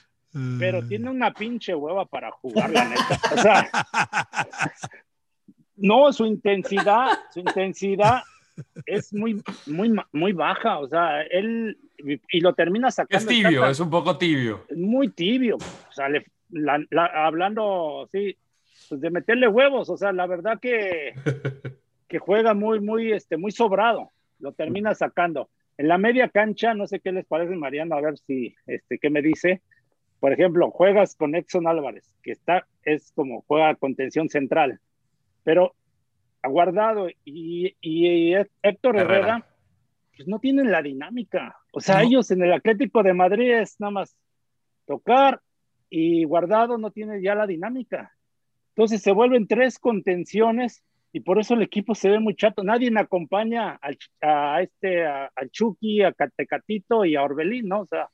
Speaker 4: pero tiene una pinche hueva para jugar, la neta. O sea, no, su intensidad, su intensidad es muy, muy, muy baja. O sea, él y, lo termina sacando.
Speaker 3: Es tibio, es un poco tibio.
Speaker 4: Muy tibio. O sea, hablando, sí, pues de meterle huevos. O sea, la verdad que, que juega muy, muy, este, muy sobrado. Lo termina sacando. En la media cancha, no sé qué les parece, Mariano, a ver si, este, qué me dice. Por ejemplo, juegas con Exxon Álvarez, que está, es como juega contención central, pero Aguardado y, y Héctor Herrera, pues no tienen la dinámica. O sea, ellos en el Atlético de Madrid es nada más tocar y Guardado no tiene ya la dinámica. Entonces se vuelven tres contenciones y por eso el equipo se ve muy chato. Nadie acompaña al, a este, al Chucky, a Catecatito y a Orbelín, ¿no? O sea,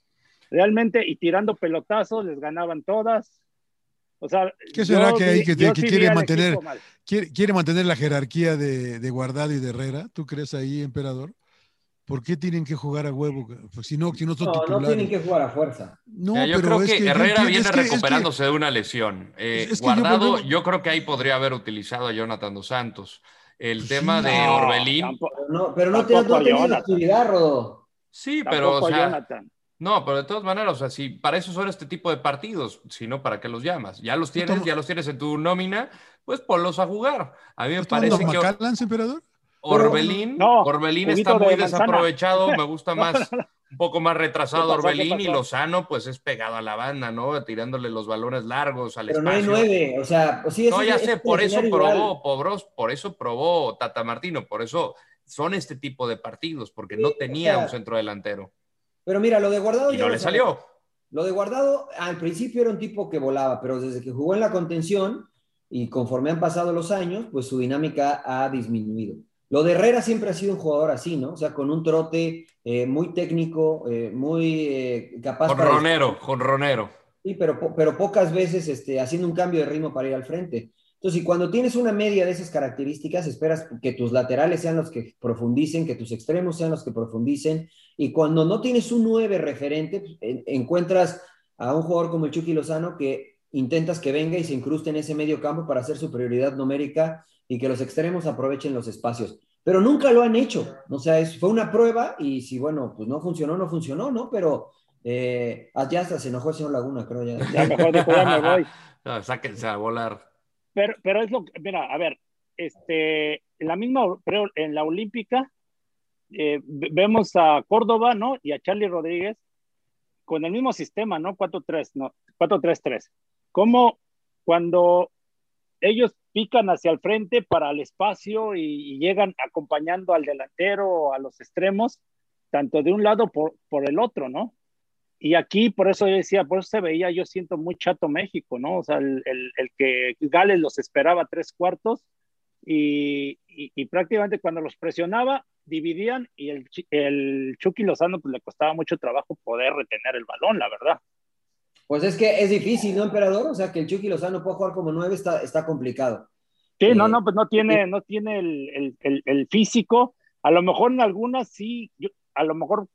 Speaker 4: realmente, y tirando pelotazos, les ganaban todas. O sea,
Speaker 1: ¿qué será que hay que, quiere mantener, quiere, mantener la jerarquía de, de, Guardado y de Herrera? ¿Tú crees ahí, emperador? ¿Por qué tienen que jugar a huevo? Pues si no, si no son
Speaker 2: no,
Speaker 1: titulares.
Speaker 2: No tienen que jugar a fuerza.
Speaker 3: No, yo creo que, Herrera viene recuperándose de una lesión. Eh, guardado, yo, creo que ahí podría haber utilizado a Jonathan Dos Santos. El pues tema de Orbelín.
Speaker 2: no, pero no, te, no actividad, Rodo.
Speaker 3: Sí, pero o sea, no, pero de todas maneras, o sea, si para eso son este tipo de partidos, si no, ¿para qué los llamas? Ya los tienes, ya los tienes en tu nómina, pues ponlos a jugar. A mí me parece que.
Speaker 1: emperador?
Speaker 3: Orbelín, Orbelín está muy desaprovechado, me gusta más, un poco más retrasado Orbelín y Lozano pues es pegado a la banda, ¿no? Tirándole los balones largos al
Speaker 2: Pero
Speaker 3: espacio.
Speaker 2: no hay nueve, o sea, pues sí,
Speaker 3: No, ya sé, por eso probó, Pobros, por eso probó Tata Martino, por eso son este tipo de partidos, porque no tenía un centro delantero.
Speaker 2: Pero mira, lo de Guardado
Speaker 3: ya no le salió.
Speaker 2: Lo de Guardado al principio era un tipo que volaba, pero desde que jugó en la contención y conforme han pasado los años, pues su dinámica ha disminuido. Lo de Herrera siempre ha sido un jugador así, ¿no? O sea, con un trote eh, muy técnico, eh, muy eh, capaz.
Speaker 3: Con Ronero, con Ronero.
Speaker 2: Sí, pero, pero pocas veces este, haciendo un cambio de ritmo para ir al frente. Entonces, y cuando tienes una media de esas características, esperas que tus laterales sean los que profundicen, que tus extremos sean los que profundicen. Y cuando no tienes un 9 referente, pues, encuentras a un jugador como el Chucky Lozano que intentas que venga y se incruste en ese medio campo para hacer superioridad numérica y que los extremos aprovechen los espacios. Pero nunca lo han hecho. O sea, es, fue una prueba y si, bueno, pues no funcionó, no funcionó, ¿no? Pero eh, ya hasta se enojó el señor Laguna, creo ya.
Speaker 4: Ya mejor de me voy.
Speaker 3: No, sáquense a volar.
Speaker 4: Pero, pero es lo que, mira, a ver, este, la misma, en la Olímpica, eh, vemos a Córdoba, ¿no? Y a Charlie Rodríguez con el mismo sistema, ¿no? 4-3, no, 4-3-3. Como cuando ellos pican hacia el frente para el espacio y, llegan acompañando al delantero o a los extremos, tanto de un lado por, por el otro, ¿no? Y aquí, por eso yo decía, por eso se veía, yo siento muy chato México, ¿no? O sea, el, el, que Gales los esperaba tres cuartos y, y, prácticamente cuando los presionaba, dividían y el, el Chucky Lozano pues le costaba mucho trabajo poder retener el balón, la verdad.
Speaker 2: Pues es que es difícil, ¿no, emperador? O sea, que el Chucky Lozano pueda jugar como nueve está, está complicado.
Speaker 4: Sí, no, eh, no, pues no tiene, no tiene el, el, el, físico. A lo mejor en algunas sí, yo, a lo mejor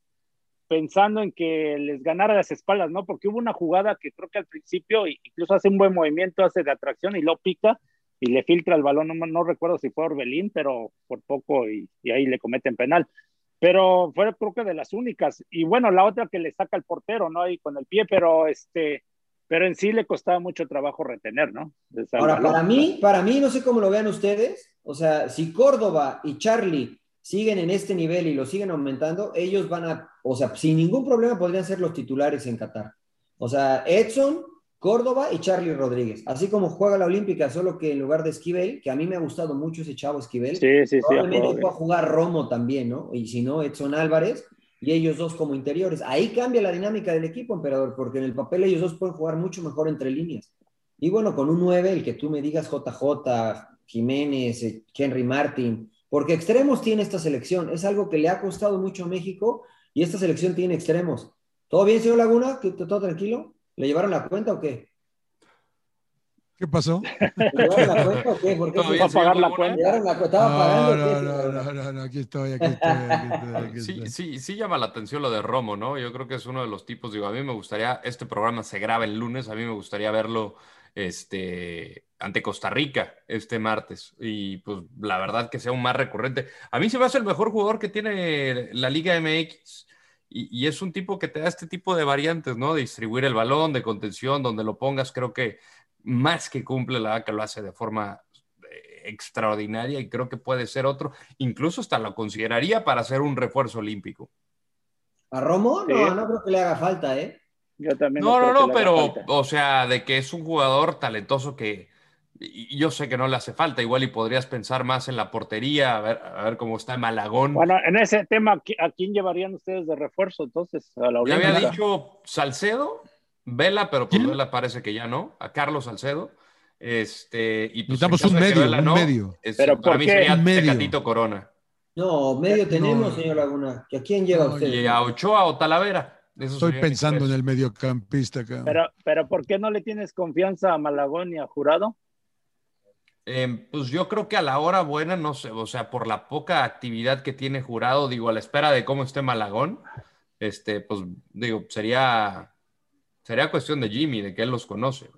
Speaker 4: pensando en que les ganara las espaldas, ¿no? Porque hubo una jugada que creo que al principio incluso hace un buen movimiento, hace de atracción y lo pica y le filtra el balón, no, no recuerdo si fue Orbelín, pero por poco y, y ahí le cometen penal pero fue creo que de las únicas. Y bueno, la otra que le saca el portero, ¿no? Ahí con el pie, pero este, pero en sí le costaba mucho trabajo retener, ¿no?
Speaker 2: Ahora, para mí, para mí, no sé cómo lo vean ustedes, o sea, si Córdoba y Charlie siguen en este nivel y lo siguen aumentando, ellos van a, o sea, sin ningún problema podrían ser los titulares en Qatar. O sea, Edson, Córdoba y Charlie Rodríguez. Así como juega la Olímpica, solo que en lugar de Esquivel, que a mí me ha gustado mucho ese chavo Esquivel,
Speaker 4: sí, sí,
Speaker 2: probablemente pueda jugar Romo también, ¿no? Y si no, Edson Álvarez y ellos dos como interiores. Ahí cambia la dinámica del equipo, emperador, porque en el papel ellos dos pueden jugar mucho mejor entre líneas. Y bueno, con un 9, el que tú me digas JJ, Jiménez, eh, Henry Martin, porque extremos tiene esta selección. Es algo que le ha costado mucho a México y esta selección tiene extremos. ¿Todo bien, señor Laguna? ¿Todo tranquilo? ¿Le llevaron la cuenta o qué?
Speaker 1: ¿Qué pasó?
Speaker 2: ¿Le llevaron la cuenta o qué? ¿Por qué
Speaker 4: a pagar la cuenta?
Speaker 2: ¿Le la Estaba pagando.
Speaker 1: No, no, no, no, no, aquí estoy, aquí estoy, aquí
Speaker 3: estoy, Sí, sí, sí llama la atención lo de Romo, ¿no? Yo creo que es uno de los tipos, digo, a mí me gustaría, este programa se graba el lunes, a mí me gustaría verlo este, ante Costa Rica este martes. Y pues la verdad que sea un más recurrente. A mí se me hace el mejor jugador que tiene la Liga MX y, y, es un tipo que te da este tipo de variantes, ¿no? De distribuir el balón, de contención, donde lo pongas, creo que más que cumple la vaca, lo hace de forma eh, extraordinaria y creo que puede ser otro, incluso hasta lo consideraría para hacer un refuerzo olímpico.
Speaker 2: ¿A Romo? No, no creo que le haga falta, ¿eh?
Speaker 4: Yo también.
Speaker 3: No, no, no, pero, o sea, de que es un jugador talentoso que yo sé que no le hace falta, igual y podrías pensar más en la portería, a ver, a ver cómo está Malagón.
Speaker 4: Bueno, en ese tema, ¿a quién llevarían ustedes de refuerzo entonces? A la
Speaker 3: ya había dicho Salcedo, Vela, pero pues Vela parece que ya no, a Carlos Salcedo. Este, y pues
Speaker 1: Necesitamos un medio,
Speaker 3: Vela,
Speaker 1: un
Speaker 3: no,
Speaker 1: medio.
Speaker 3: es-
Speaker 4: ¿Pero
Speaker 3: para
Speaker 4: por
Speaker 3: mí
Speaker 4: qué?
Speaker 3: sería
Speaker 1: Un medio.
Speaker 3: Tecatito Corona.
Speaker 2: No, medio tenemos,
Speaker 1: No.
Speaker 2: señor Laguna. ¿Que ¿A quién lleva
Speaker 1: No,
Speaker 2: usted?
Speaker 3: Y a Ochoa o Talavera.
Speaker 1: Estoy pensando en el mediocampista acá.
Speaker 4: Pero, pero ¿por qué no le tienes confianza a Malagón y a Jurado?
Speaker 3: Eh, pues yo creo que a la hora buena, no sé, o sea, por la poca actividad que tiene jurado, digo, a la espera de cómo esté Malagón, este, pues digo, sería, sería cuestión de Jimmy, de que él los conoce.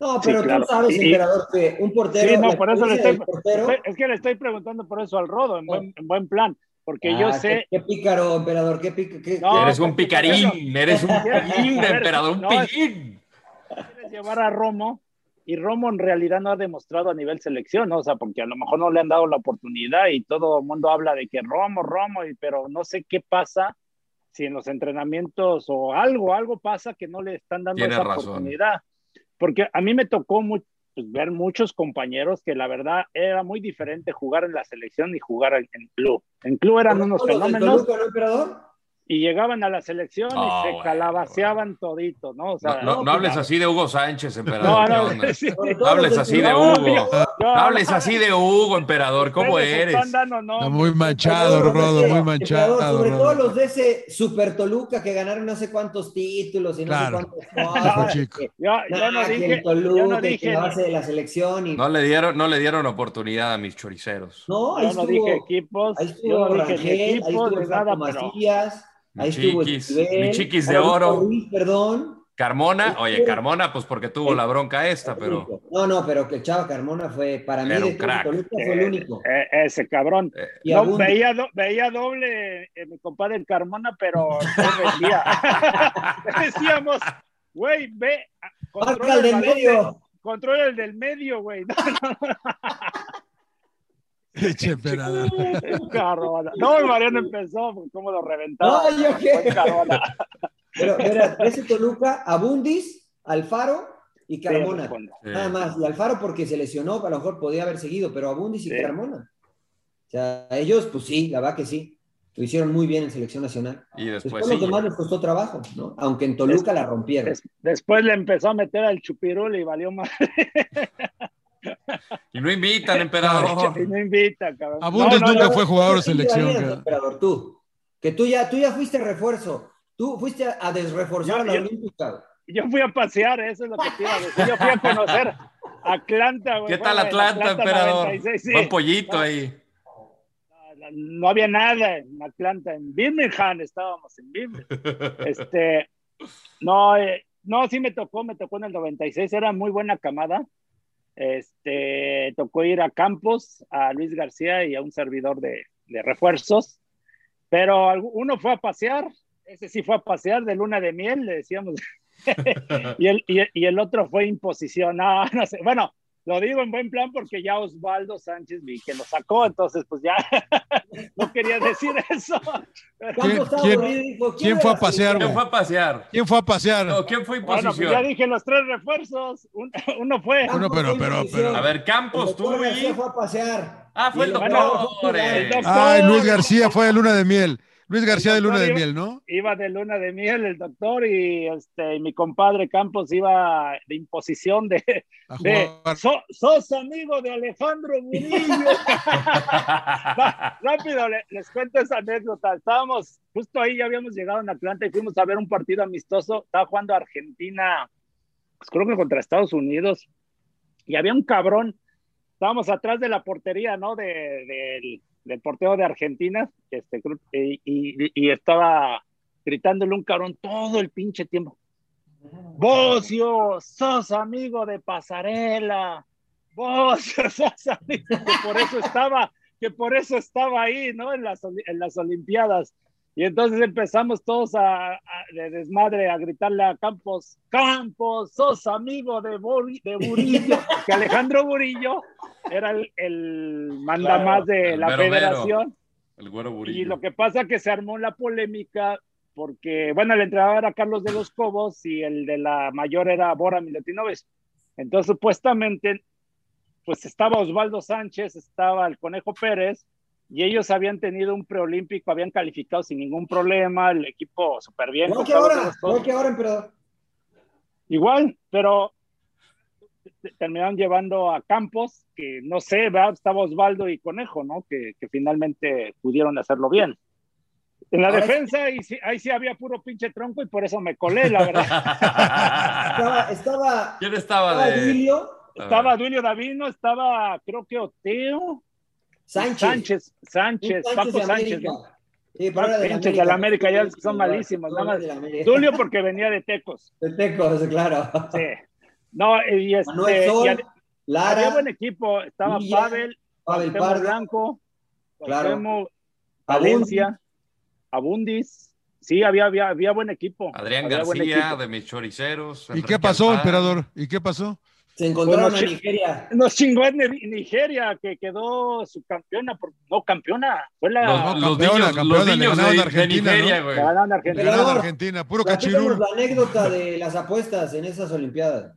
Speaker 2: No,
Speaker 4: Sí,
Speaker 2: pero
Speaker 4: claro.
Speaker 2: tú sabes, emperador, que un portero.
Speaker 4: Sí, no, por eso le
Speaker 2: portero-
Speaker 4: estoy- es que le estoy preguntando por eso al Rodo, en buen, en buen plan, porque yo
Speaker 2: Ah,
Speaker 4: sé,
Speaker 2: Qué, qué pícaro, emperador, qué pícaro. Qué,
Speaker 4: No,
Speaker 3: eres un
Speaker 4: porque-
Speaker 3: picarín, eres un pillín,
Speaker 4: ver,
Speaker 3: emperador, un
Speaker 4: no,
Speaker 3: pillín.
Speaker 4: quieres llevar a Romo y Romo en realidad no ha demostrado a nivel selección, ¿no? O sea, porque a lo mejor no le han dado la oportunidad y todo el mundo habla de que Romo, Romo, y, pero no sé qué pasa si en los entrenamientos o algo, algo pasa que no le están dando
Speaker 3: Tienes
Speaker 4: esa
Speaker 3: razón.
Speaker 4: oportunidad. Porque a mí me tocó mu- pues, ver muchos compañeros que la verdad era muy diferente jugar en la selección y jugar en, club. En club eran unos
Speaker 2: ¿Todos los del
Speaker 4: fenómenos
Speaker 2: Toluca, ¿no, emperador?
Speaker 4: Y llegaban a la selección
Speaker 3: Oh,
Speaker 4: y se
Speaker 3: bueno,
Speaker 4: calabaceaban todito, ¿no? O sea,
Speaker 3: No, no- no hables así de Hugo Sánchez, emperador. ¿qué
Speaker 4: no, sí.
Speaker 3: No
Speaker 2: todo
Speaker 3: hables así de. Hugo. No hables así de Hugo, emperador. ¿Cómo eres?
Speaker 1: muy manchado, Rodo, muy manchado.
Speaker 2: sobre todo
Speaker 1: Rodo.
Speaker 2: los de ese Super Toluca que ganaron no sé cuántos títulos y no
Speaker 1: Claro.
Speaker 2: sé cuántos
Speaker 1: chico.
Speaker 4: Yo, yo no dije,
Speaker 2: Toluca,
Speaker 4: yo no
Speaker 2: que
Speaker 4: dije,
Speaker 2: la base de la selección y
Speaker 3: No le dieron, no le dieron oportunidad a mis choriceros.
Speaker 2: no, ahí
Speaker 4: yo no dije equipos,
Speaker 2: ahí
Speaker 4: yo no dije
Speaker 2: Rangel, ahí
Speaker 4: equipos
Speaker 2: estuvo
Speaker 4: nada, pero
Speaker 2: ahí estuvo
Speaker 3: chiquis,
Speaker 2: Esquivel,
Speaker 3: mi chiquis de oro.
Speaker 2: Ruiz, perdón.
Speaker 3: Carmona,
Speaker 2: Este-
Speaker 3: oye, Carmona, pues porque tuvo la bronca esta, pero
Speaker 2: No, no, pero que el Chava Carmona fue, para mí,
Speaker 3: Era
Speaker 2: de
Speaker 3: un
Speaker 2: todo
Speaker 3: crack.
Speaker 2: Toluca fue el único.
Speaker 4: eh, ese cabrón.
Speaker 3: eh,
Speaker 4: No, veía, do- veía doble eh, mi compadre Carmona, pero no vendía. Decíamos, güey, ve, controla
Speaker 2: el
Speaker 4: el
Speaker 2: del medio.
Speaker 4: controla el del medio, güey.
Speaker 1: Eche, emperador.
Speaker 4: Carona. No, Mariano empezó, pues, cómo lo reventaba.
Speaker 2: No, ¿yo qué? Pero, mira, ese Toluca, Abundis, Alfaro y Carmona.
Speaker 4: Sí.
Speaker 2: Nada más. Y Alfaro porque se lesionó, a lo mejor podía haber seguido, pero Abundis y
Speaker 4: Sí.
Speaker 2: Carmona. O sea, ellos, pues sí, la verdad que sí. Lo hicieron muy bien en selección nacional.
Speaker 3: y después
Speaker 2: Después
Speaker 3: sí.
Speaker 2: los demás les costó trabajo, ¿no? Aunque en Toluca la rompieron.
Speaker 4: Des- después le empezó a meter al chupirul y valió más.
Speaker 3: Y no invitan, emperador.
Speaker 4: Y no invita, cabrón.
Speaker 1: Abundes
Speaker 4: No, no,
Speaker 1: nunca
Speaker 4: no.
Speaker 1: fue jugador de selección.
Speaker 2: emperador, tú. Que tú ya, tú ya fuiste refuerzo. Tú fuiste a, desreforzar a la
Speaker 4: yo-
Speaker 2: Olímpica.
Speaker 4: Yo fui a pasear, eso es lo que te iba a decir. Yo fui a conocer Atlanta, güey.
Speaker 3: ¿Qué tal
Speaker 4: el
Speaker 3: Atlanta, emperador?
Speaker 4: 96, sí.
Speaker 3: Buen pollito ahí.
Speaker 4: No había nada en Atlanta, en Birmingham estábamos en Birmingham. Este, no, eh, no, sí me tocó, me tocó en el 96, era muy buena camada. Este, tocó ir a Campos, a Luis García y a un servidor de, de refuerzos, pero uno fue a pasear, ese sí fue a pasear de luna de miel, le decíamos, y, el, y, y el otro fue imposición, no, no sé, bueno, lo digo en buen plan porque ya Osvaldo Sánchez vi que lo sacó, entonces pues ya no quería decir eso.
Speaker 1: Quién-
Speaker 2: dijo,
Speaker 1: quién
Speaker 2: de
Speaker 1: fue a pasear,
Speaker 3: ¿Quién fue a pasear?
Speaker 1: ¿Quién fue a pasear?
Speaker 3: No, ¿Quién fue
Speaker 4: Bueno, pues
Speaker 3: imposición?
Speaker 4: ya dije los tres refuerzos, Un- uno fue.
Speaker 1: Bueno, pero, pero, pero.
Speaker 3: A ver, Campos, tú y...
Speaker 2: Fue a pasear.
Speaker 3: Ah, fue el doctor.
Speaker 1: Ay, Luis García fue de luna de miel. Luis García de luna de
Speaker 4: Iba-
Speaker 1: miel, ¿no?
Speaker 4: Iba de luna de miel el doctor y este y mi compadre Campos iba de imposición de,
Speaker 1: A
Speaker 4: de
Speaker 1: jugar.
Speaker 4: "So- sos amigo de Alejandro Murillo. Rápido, le- les cuento esa anécdota. Estábamos, justo ahí ya habíamos llegado en Atlanta y fuimos a ver un partido amistoso. Estaba jugando Argentina, pues creo que contra Estados Unidos. Y había un cabrón. Estábamos atrás de la portería, ¿no? De, del, del portero de Argentina. Este, y, y- y estaba gritándole un cabrón todo el pinche tiempo. Bocio, sos amigo de Pasarela. Bocio, sos amigo. Que por eso estaba, que por eso estaba ahí, ¿no? En las, en las Olimpiadas. Y entonces empezamos todos a, a- de desmadre a gritarle a Campos, Campos, sos amigo de, Bori- de Burillo, que Alejandro Burillo era el, el mandamás de
Speaker 3: el
Speaker 4: la
Speaker 3: mero mero.
Speaker 4: federación.
Speaker 3: El güero
Speaker 4: Y
Speaker 3: Burillo.
Speaker 4: lo que pasa que se armó la polémica porque, bueno, el entrenador era Carlos de los Cobos y el de la mayor era Bora Milutinovic. Entonces, supuestamente, pues estaba Osvaldo Sánchez, estaba el Conejo Pérez, y ellos habían tenido un preolímpico, habían calificado sin ningún problema, el equipo súper bien.
Speaker 2: Igual que ahora, igual que ahora, emperador.
Speaker 4: Igual, pero te- terminaron llevando a Campos, que no sé, ¿verdad? estaba Osvaldo y Conejo, ¿no? Que, que finalmente pudieron hacerlo bien. En la
Speaker 2: Ahora
Speaker 4: defensa, ahí sí, ahí sí había puro pinche tronco y por eso me colé, la verdad.
Speaker 2: Estaba, estaba,
Speaker 3: ¿Quién estaba
Speaker 2: estaba
Speaker 3: de...?
Speaker 2: Duilio,
Speaker 4: estaba Duilio Davino, estaba creo que Oteo.
Speaker 2: Sánchez.
Speaker 4: Sánchez, Sánchez, Paco Sánchez.
Speaker 2: Sí, pero era de la
Speaker 4: Pinches de la América, ya son malísimos, nada más. Tulio porque venía de Tecos.
Speaker 2: De Tecos, claro.
Speaker 4: Sí. No, y este,
Speaker 2: Manuel
Speaker 4: y
Speaker 2: Sol,
Speaker 4: había
Speaker 2: Lara,
Speaker 4: buen equipo, estaba
Speaker 2: Villa,
Speaker 4: Pavel,
Speaker 2: Pavel Pardo.
Speaker 4: Blanco,
Speaker 2: Claro.
Speaker 4: Cuauhtémoc. Valencia, Abundis. Sí, había, había, había buen equipo.
Speaker 3: Adrián
Speaker 4: Había
Speaker 3: García,
Speaker 4: equipo.
Speaker 3: de mis choriceros.
Speaker 1: ¿Y qué pasó, emperador? ¿Y qué pasó?
Speaker 2: Se encontraron
Speaker 4: Bueno,
Speaker 2: a. Nigeria.
Speaker 4: Nos chingó en Ni- Nigeria, que quedó subcampeona, por- no campeona, fue la
Speaker 3: Los,
Speaker 1: No,
Speaker 3: niños,
Speaker 1: campeona,
Speaker 3: los niños
Speaker 1: ganaron
Speaker 3: de,
Speaker 1: Argentina,
Speaker 3: de Nigeria,
Speaker 1: ¿no?
Speaker 3: güey.
Speaker 4: ganaron Argentina.
Speaker 2: Emperador,
Speaker 1: Argentina, puro cachirul.
Speaker 2: la anécdota de las apuestas en esas Olimpiadas.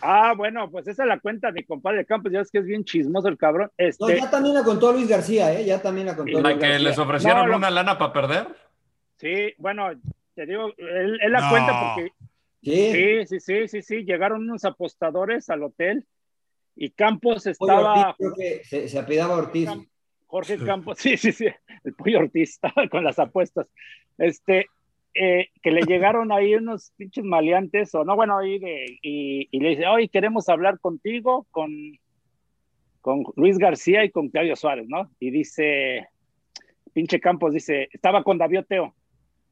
Speaker 4: Ah, bueno, pues esa la cuenta mi compadre Campos, ya es que es bien chismoso el cabrón.
Speaker 2: No,
Speaker 4: Este,
Speaker 2: ya también la contó Luis García, ¿eh? Ya también la contó
Speaker 3: La
Speaker 2: Luis
Speaker 3: que
Speaker 2: García.
Speaker 3: les ofrecieron
Speaker 4: No, lo-
Speaker 3: una lana para perder.
Speaker 4: sí, bueno, te digo, él, él la
Speaker 1: No.
Speaker 4: cuenta porque
Speaker 2: Sí,
Speaker 4: sí, sí, sí, sí, sí, llegaron unos apostadores al hotel y Campos estaba
Speaker 2: Ortiz, creo que se, se apellidaba Ortiz.
Speaker 4: Jorge Campos, sí, sí, sí, el pollo Ortiz estaba con las apuestas. Este, eh, que le llegaron ahí unos pinches maleantes, o no, bueno, ahí de, y, y le dice, hoy queremos hablar contigo, con, con Luis García y con Claudio Suárez, ¿no? Y dice, pinche Campos dice, estaba con David Teo.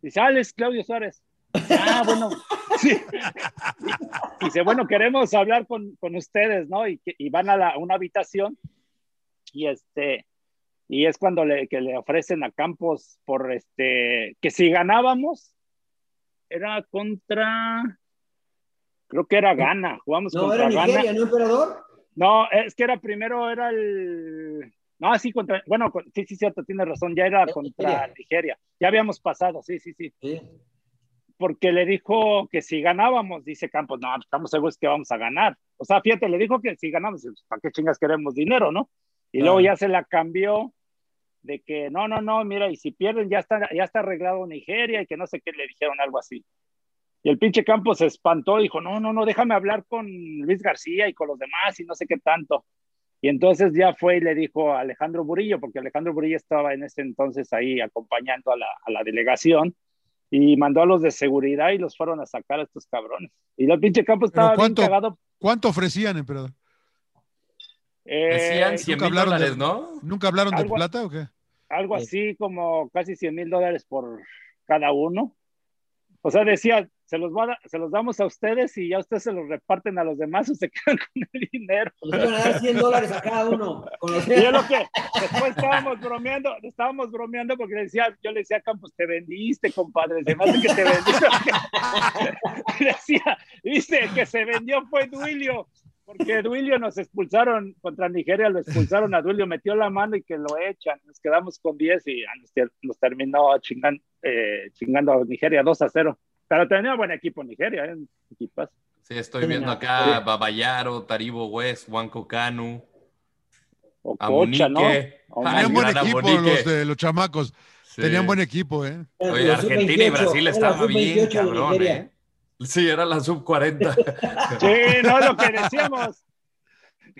Speaker 4: Dice, ah, es Claudio Suárez. Ah, bueno, sí. Dice, bueno, queremos hablar con, con ustedes, ¿no? Y, van a la, una habitación y este y es cuando le, que le ofrecen a Campos por este que si ganábamos era contra creo que era Gana, jugamos
Speaker 2: No,
Speaker 4: contra
Speaker 2: era Nigeria,
Speaker 4: Ghana.
Speaker 2: ¿no, emperador?
Speaker 4: No, es que era primero era el no, sí contra bueno, sí sí cierto, tiene razón, ya era
Speaker 2: Era
Speaker 4: contra
Speaker 2: Nigeria.
Speaker 4: Nigeria. Ya habíamos pasado, sí, sí, sí,
Speaker 2: Sí.
Speaker 4: Porque le dijo que si ganábamos, dice Campos, no, estamos seguros que vamos a ganar. O sea, fíjate, le dijo que si ganamos, pues, ¿para qué chingas queremos dinero, no? Y
Speaker 2: Claro.
Speaker 4: luego ya se la cambió de que no, no, no, mira, y si pierden ya está, ya está arreglado Nigeria y que no sé qué le dijeron algo así. Y el pinche Campos se espantó dijo, no, no, no, déjame hablar con Luis García y con los demás y no sé qué tanto. Y entonces ya fue y le dijo a Alejandro Burillo, porque Alejandro Burillo estaba en ese entonces ahí acompañando a la, a la delegación, y mandó a los de seguridad y los fueron a sacar a estos cabrones. Y el pinche Campos
Speaker 1: Pero
Speaker 4: estaba
Speaker 1: ¿cuánto-
Speaker 4: bien cagado.
Speaker 1: ¿Cuánto ofrecían, emperador?
Speaker 4: Eh,
Speaker 3: Decían 100
Speaker 1: nunca
Speaker 3: mil
Speaker 1: hablaron
Speaker 3: dólares,
Speaker 1: de-
Speaker 3: ¿no?
Speaker 1: ¿Nunca hablaron de
Speaker 4: Algo-
Speaker 1: plata o qué?
Speaker 4: algo
Speaker 2: Sí.
Speaker 4: así como casi 100 mil dólares por cada uno. O sea, decía, se los, va a se los damos a ustedes y ya ustedes se los reparten a los demás o se quedan con el dinero.
Speaker 2: Nos iban a dar 100 dólares a cada uno. Con los...
Speaker 4: Y yo lo que después estábamos bromeando, estábamos bromeando porque le decía, yo le decía a Campos, te vendiste, compadre, se me hace que te vendiste. Decía, dice, que se vendió fue Duilio, porque Duilio nos expulsaron contra Nigeria, lo expulsaron a Duilio, metió la mano y que lo echan. Nos quedamos con 10 y nos, ter- nos terminó chingan- eh, chingando a Nigeria 2 a 0. Pero tenía buen equipo Nigeria, ¿eh?
Speaker 3: Sí, estoy viendo acá Babayaro, Taribo West, Juanco Canu,
Speaker 4: Ococha, ¿no?
Speaker 3: Amunique. Ah,
Speaker 1: Tenían buen equipo
Speaker 3: Amunique.
Speaker 1: los de los chamacos.
Speaker 3: Sí.
Speaker 1: Tenían buen equipo, ¿eh?
Speaker 3: Oye, Argentina y
Speaker 2: sub-28,
Speaker 3: Brasil
Speaker 2: era la
Speaker 3: estaba bien
Speaker 2: sub-28 de
Speaker 3: cabrón. ¿eh? Sí, era la sub 40.
Speaker 4: Sí, no, lo que decíamos.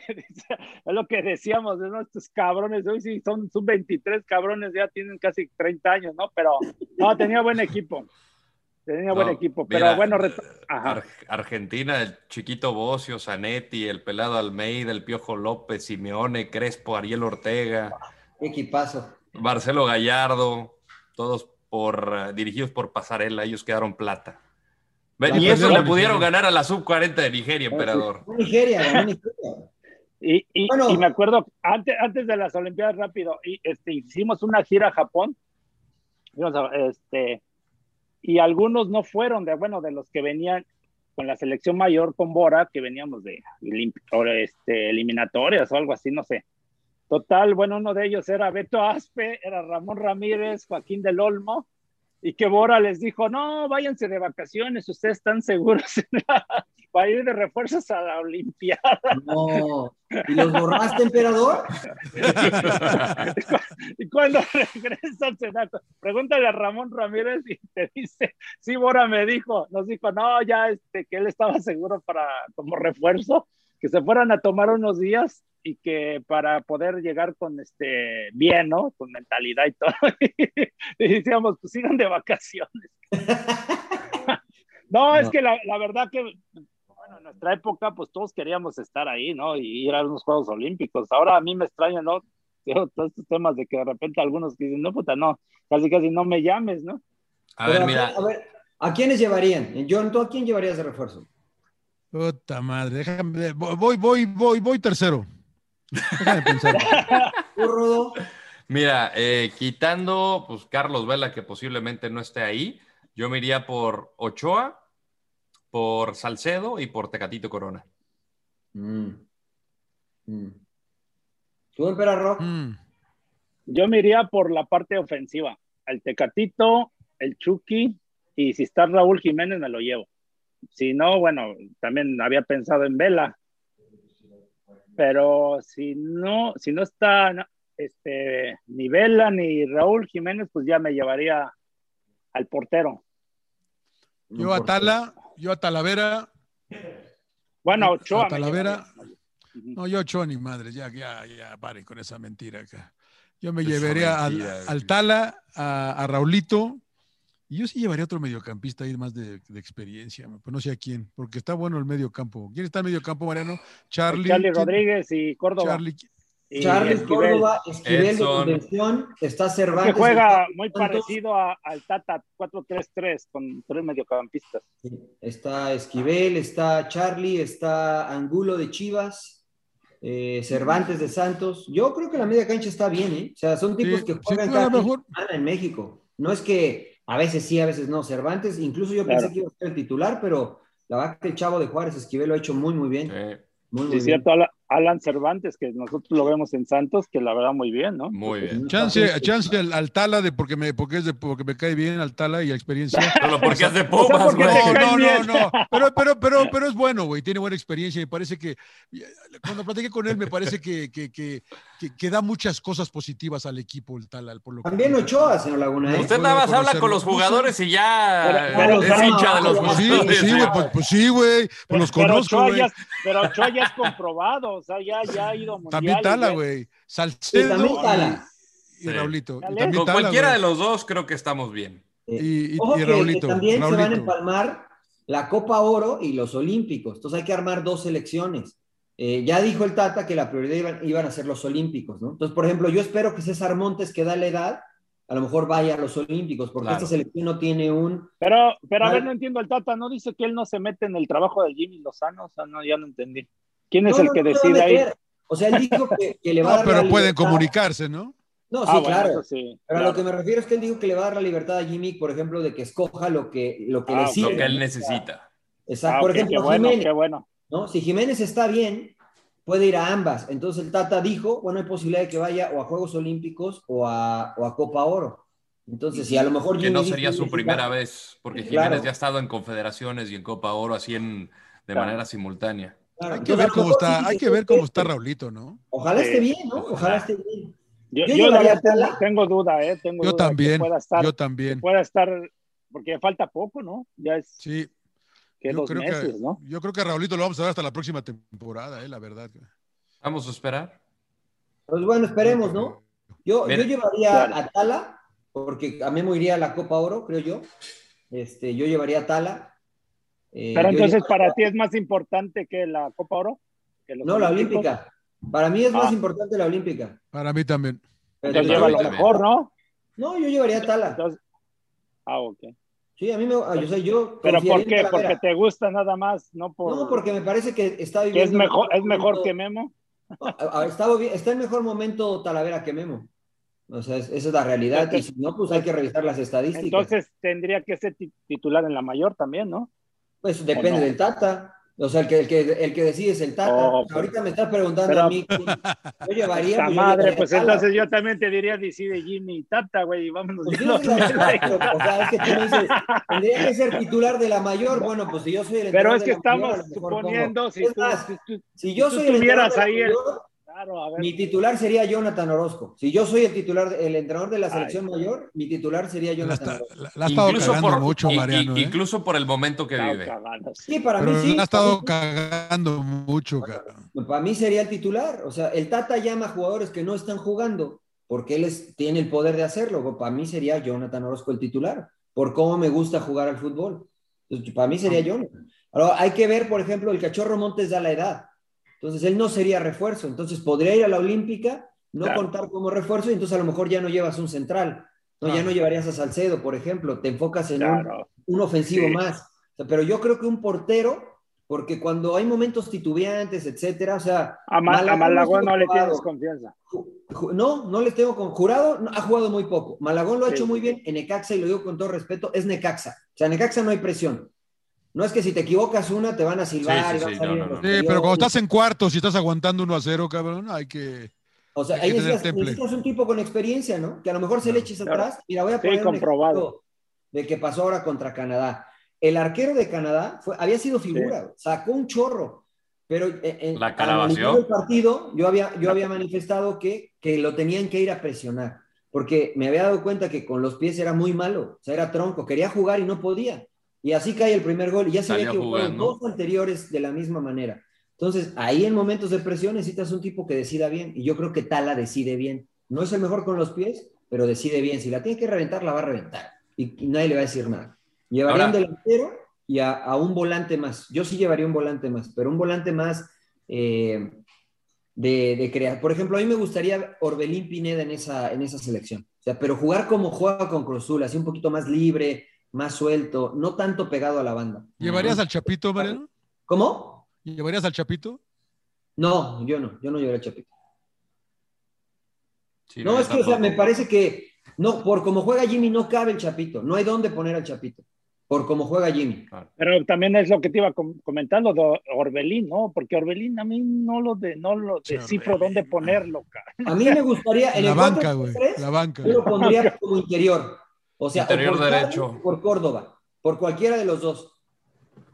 Speaker 4: Es lo que decíamos, ¿no? Estos cabrones, hoy sí son, son 23 cabrones, ya tienen casi 30 años, ¿no? Pero no, tenía buen equipo. Tenía buen equipo, pero
Speaker 3: mira,
Speaker 4: bueno, reto- Ajá.
Speaker 3: Ar- Argentina, el chiquito Bocio, Zanetti, el pelado Almeida, el Piojo López, Simeone, Crespo, Ariel Ortega,
Speaker 2: Equipazo.
Speaker 3: Marcelo Gallardo, todos por eh, dirigidos por Pasarela, ellos quedaron plata.
Speaker 1: La
Speaker 3: y eso le pudieron ganar a la sub 40 de Nigeria, emperador.
Speaker 2: Ganó Nigeria, Nigeria.
Speaker 4: Y, y,
Speaker 2: Bueno.
Speaker 4: y me acuerdo, antes, antes de las Olimpiadas, rápido, y, este, hicimos una gira a Japón Este, y algunos no fueron de, bueno, de los que venían con la selección mayor con Bora, que veníamos de este, eliminatorias o algo así, no sé. Total, bueno, uno de ellos era Beto Aspe, era Ramón Ramírez, Joaquín del Olmo, y que Bora les dijo, no, váyanse de vacaciones, ustedes están seguros para ir de refuerzos a la Olimpiada.
Speaker 2: No, ¿y los borraste, emperador?
Speaker 4: y cuando regresa al Senado, pregúntale a Ramón Ramírez y te dice, sí, Bora me dijo, nos dijo, no, ya, este, que él estaba seguro para, como refuerzo, que se fueran a tomar unos días y que para poder llegar con este bien, ¿no? Con mentalidad y todo. y decíamos, pues sigan de vacaciones. no, es que la, la, verdad que, bueno, en nuestra época, pues todos queríamos estar ahí, ¿no? Y ir a unos Juegos Olímpicos. Ahora a mí me extraña, ¿no? Todos estos temas de que de repente algunos dicen, no, puta, no, casi casi no me llames, ¿no?
Speaker 2: A ver, mira. A ver, ¿a quiénes llevarían? John, ¿tú a quién llevarías de refuerzo?
Speaker 1: Puta madre, déjame, voy, voy, voy, voy tercero. Déjame
Speaker 2: pensar.
Speaker 3: Mira, eh, quitando pues Carlos Vela, que posiblemente no esté ahí, yo me iría por Ochoa, por Salcedo y por Tecatito Corona. Mm.
Speaker 2: Mm.
Speaker 4: Mm. Yo me iría por la parte ofensiva. El Tecatito, el Chucky, y si está Raúl Jiménez, me lo llevo. Si no, bueno, también había pensado en Vela, pero si no, si no está este, ni Vela ni Raúl Jiménez, pues ya me llevaría al portero.
Speaker 1: Yo a Tala, yo a Talavera.
Speaker 4: Bueno, Ochoa.
Speaker 1: A Talavera. No, yo Ochoa ni madre, ya, ya, ya, pare con esa mentira acá. Yo me llevaría al, Tala, a, a Raulito, y yo sí llevaría otro mediocampista ahí más de, experiencia, pues no sé a quién, porque está bueno el mediocampo. ¿Quién está en mediocampo, Mariano? Charlie.
Speaker 4: Charlie Rodríguez y Córdoba.
Speaker 2: Charlie, Charlie Córdoba, Esquivel de convención, está Cervantes.
Speaker 4: Que juega muy parecido al Tata 4-3-3 con tres mediocampistas.
Speaker 2: Está Esquivel, está Charlie, está Angulo de Chivas, eh, Cervantes de Santos. Yo creo que la media cancha está bien, ¿eh? O sea, son tipos que juegan cada mejor. en México. No es que a veces sí, a veces no. Cervantes, incluso yo pensé que iba a ser el titular, pero la verdad que el chavo de Juárez Esquivel lo ha hecho muy, muy bien.
Speaker 4: Muy, muy cierto, Alan Cervantes, que nosotros lo vemos en Santos, que la verdad muy bien, ¿no?
Speaker 3: Muy bien.
Speaker 1: Chance, chance al, al, Tala de porque me, porque es de porque me cae bien al Tala y la experiencia.
Speaker 3: Pero porque es de Pumas, güey.
Speaker 1: no, no, no, Pero, pero, pero, pero es bueno, güey. Tiene buena experiencia. Me parece que cuando platiqué con él, me parece que, que, que, que, da muchas cosas positivas al equipo, el Tala. Por lo
Speaker 2: También Ochoa, señor Laguna.
Speaker 3: ¿eh? Usted nada más habla con los jugadores y ya es hincha de los
Speaker 1: pues sí, sí, güey, pues, pues, sí, güey. Pues los conozco, güey.
Speaker 4: Pero Ochoa ya es comprobado, o sea, ya, ya
Speaker 1: también Tala, güey. Salcedo. también Tala. Y, Raulito.
Speaker 3: Con cualquiera de los dos creo que estamos bien.
Speaker 2: y, Raulito. también se van a empalmar la Copa Oro y los Olímpicos. Entonces hay que armar dos selecciones. Eh, ya dijo el Tata que la prioridad iban, a ser los Olímpicos, ¿no? Entonces, por ejemplo, yo espero que César Montes, que da la edad, a lo mejor vaya a los Olímpicos, porque esta selección no tiene un...
Speaker 4: Pero, pero a ver, no entiendo, el Tata no dice que él no se mete en el trabajo de Jimmy Lozano, o sea, no, ya no entendí. ¿Quién es el que decide ahí?
Speaker 2: O sea, él dijo que, le va a dar.
Speaker 1: pero pueden comunicarse, ¿no?
Speaker 2: No, sí, ah, claro. pero a lo que me refiero es que él dijo que le va a dar la libertad a Jimmy, por ejemplo, de que escoja lo que, lo que
Speaker 3: ah,
Speaker 2: le sirve.
Speaker 3: Lo que él necesita.
Speaker 2: Exacto. Ah, por ejemplo, bueno, Jiménez, bueno. ¿No? Si Jiménez está bien, puede ir a ambas. Entonces el Tata dijo, bueno, hay posibilidad de que vaya o a Juegos Olímpicos o a, o a Copa Oro. Entonces, si a lo mejor
Speaker 3: Que no sería su primera vez, porque Jiménez ya ha estado en confederaciones y en Copa Oro así en, de manera simultánea
Speaker 1: hay que ver cómo está, hay que ver cómo está Raulito, ¿no?
Speaker 2: Ojalá esté bien, ¿no? Ojalá esté bien.
Speaker 4: Yo, yo, tengo, duda, ¿eh? Tengo
Speaker 1: yo
Speaker 4: duda
Speaker 1: también, yo también.
Speaker 4: Pueda estar, porque falta poco, ¿no? Ya es.
Speaker 1: Sí.
Speaker 4: Que yo, creo meses,
Speaker 1: que,
Speaker 4: ¿no?
Speaker 1: yo creo que a Raulito lo vamos a ver hasta la próxima temporada, ¿eh? La verdad.
Speaker 3: Vamos a esperar.
Speaker 2: Pues bueno, esperemos, ¿no? Yo, yo llevaría a Tala, porque a Memo iría a la Copa Oro, creo yo. Este, yo llevaría a Tala.
Speaker 4: Eh, Pero entonces para ti es más importante que la Copa Oro.
Speaker 2: no, la Olímpica. Para mí es más ah. importante la Olímpica.
Speaker 1: Para mí también.
Speaker 4: Entonces lleva lo mejor, ¿no?
Speaker 2: No, yo llevaría Tala.
Speaker 4: ah, ok.
Speaker 2: Sí, a mí me. Yo sé, yo.
Speaker 4: ¿Pero por qué? Porque te gusta nada más, no por.
Speaker 2: No, porque me parece que está viviendo.
Speaker 4: es mejor, es mejor que Memo.
Speaker 2: está, está en mejor momento Talavera que Memo. O sea, es- esa es la realidad. Y si no, pues hay que revisar las estadísticas.
Speaker 4: Entonces tendría que ser ti- titular en la mayor también, ¿no?
Speaker 2: Pues depende
Speaker 4: no?
Speaker 2: del Tata. O sea, el que, el que, el que decide es el Tata.
Speaker 4: Oh, pero-
Speaker 2: Ahorita me estás preguntando
Speaker 4: pero-
Speaker 2: a mí. Yo llevaría.
Speaker 4: Esta
Speaker 2: pues,
Speaker 4: madre, pues entonces yo también te diría decide Jimmy y Tata, güey, y vámonos.
Speaker 2: Pues pero, o sea, es que tú dices, tendría que ser titular de la mayor. Bueno, pues si yo soy el
Speaker 4: Pero es que
Speaker 2: mayor,
Speaker 4: estamos
Speaker 2: mejor
Speaker 4: suponiendo,
Speaker 2: pongo-
Speaker 4: si tú,
Speaker 2: más,
Speaker 4: si tú-
Speaker 2: si yo
Speaker 4: si tú
Speaker 2: soy el entrenador
Speaker 4: tuvieras
Speaker 2: de la
Speaker 4: ahí el-
Speaker 2: mayor,
Speaker 4: Claro, a ver.
Speaker 2: mi titular sería Jonathan Orozco. Si yo soy el titular, el entrenador de la
Speaker 4: Ay.
Speaker 2: selección mayor, mi titular sería
Speaker 1: La,
Speaker 2: Jonathan
Speaker 1: está-
Speaker 2: Orozco.
Speaker 1: la- la ha estado
Speaker 3: Incluso
Speaker 1: cagando
Speaker 3: por,
Speaker 1: mucho,
Speaker 3: y- y-
Speaker 1: Mariano. ¿eh?
Speaker 3: incluso por el momento que
Speaker 4: Claro,
Speaker 3: vive.
Speaker 4: cagando.
Speaker 2: Sí, para
Speaker 1: Pero
Speaker 2: mí sí.
Speaker 1: la ha estado cagando mucho, cabrón.
Speaker 2: Para mí sería el titular. O sea, el Tata llama a jugadores que no están jugando porque él es- tiene el poder de hacerlo. Para mí sería Jonathan Orozco el titular, por cómo me gusta jugar al fútbol. Entonces, para mí sería Jonathan. Ahora, hay que ver, por ejemplo, el cachorro Montes da la edad. Entonces, él no sería refuerzo. Entonces, podría ir a la Olímpica, no
Speaker 4: Claro.
Speaker 2: contar como refuerzo, y entonces a lo mejor ya no llevas un central. No, ya no llevarías a Salcedo, por ejemplo. Te enfocas en un,
Speaker 4: Claro.
Speaker 2: un ofensivo
Speaker 4: Sí.
Speaker 2: más. O sea, pero yo creo que un portero, porque cuando hay momentos titubeantes, etcétera, o sea,
Speaker 4: A, Ma- a
Speaker 2: Malagón
Speaker 4: no le tienes confianza.
Speaker 2: No, no les tengo con jurado, no, ha jugado muy poco. Malagón lo ha
Speaker 4: Sí.
Speaker 2: hecho muy bien en Necaxa y lo digo con todo respeto, es Necaxa. O sea, Necaxa no hay presión. No es que si te equivocas una te van a silbar
Speaker 3: Sí, sí,
Speaker 2: y
Speaker 3: sí,
Speaker 2: a salir
Speaker 3: no, no, no.
Speaker 1: Pero cuando estás en cuartos y estás aguantando 1 a 0, cabrón, hay que.
Speaker 2: O sea,
Speaker 1: hay
Speaker 2: ahí necesitas, necesitas un tipo con experiencia, ¿no? Que a lo mejor se le eches
Speaker 4: Claro.
Speaker 2: atrás. Mira, voy a poner
Speaker 4: comprobado.
Speaker 2: de que pasó ahora contra Canadá. El arquero de Canadá fue, había sido figura, sacó un chorro. Pero en, en-
Speaker 3: La calabació.
Speaker 2: analizando el partido, yo había, yo había manifestado que, que lo tenían que ir a presionar. Porque me había dado cuenta que con los pies era muy malo. O sea, era tronco. Quería jugar y no podía. Y así cae el primer gol. Y ya se había equivocado dos anteriores de la misma manera. Entonces, ahí en momentos de presión necesitas un tipo que decida bien. Y yo creo que Tala decide bien. No es el mejor con los pies, pero decide bien. Si la tiene que reventar, la va a reventar. Y, y nadie le va a decir nada. Llevaría
Speaker 3: Ahora-
Speaker 2: un delantero y a, a un volante más. Yo sí llevaría un volante más, pero un volante más eh, de, de crear. Por ejemplo, a mí me gustaría Orbelín Pineda en esa, en esa selección. O sea, pero jugar como juega con Cruzul, así un poquito más libre, más suelto, no tanto pegado a la banda.
Speaker 1: ¿Llevarías al Chapito, Mariano?
Speaker 2: ¿Cómo?
Speaker 1: ¿Llevarías al Chapito?
Speaker 2: No, yo no, yo no llevaría a Chapito.
Speaker 3: Sí,
Speaker 2: No, es que, o sea, me parece que no, por como juega Jimmy, no cabe el Chapito. No hay dónde poner al Chapito. Por como juega Jimmy.
Speaker 4: Pero también es lo que te iba com- comentando de Orbelín, ¿no? Porque Orbelín a mí no lo, de, no lo descifro dónde ponerlo, cara.
Speaker 2: A mí me gustaría. En
Speaker 1: La
Speaker 2: el
Speaker 1: banca, güey.
Speaker 2: 4-3-3,
Speaker 1: La banca.
Speaker 2: Yo lo pondría como interior. O sea,
Speaker 3: Interior
Speaker 2: o por
Speaker 3: derecho.
Speaker 2: por Córdoba. Por cualquiera de los dos.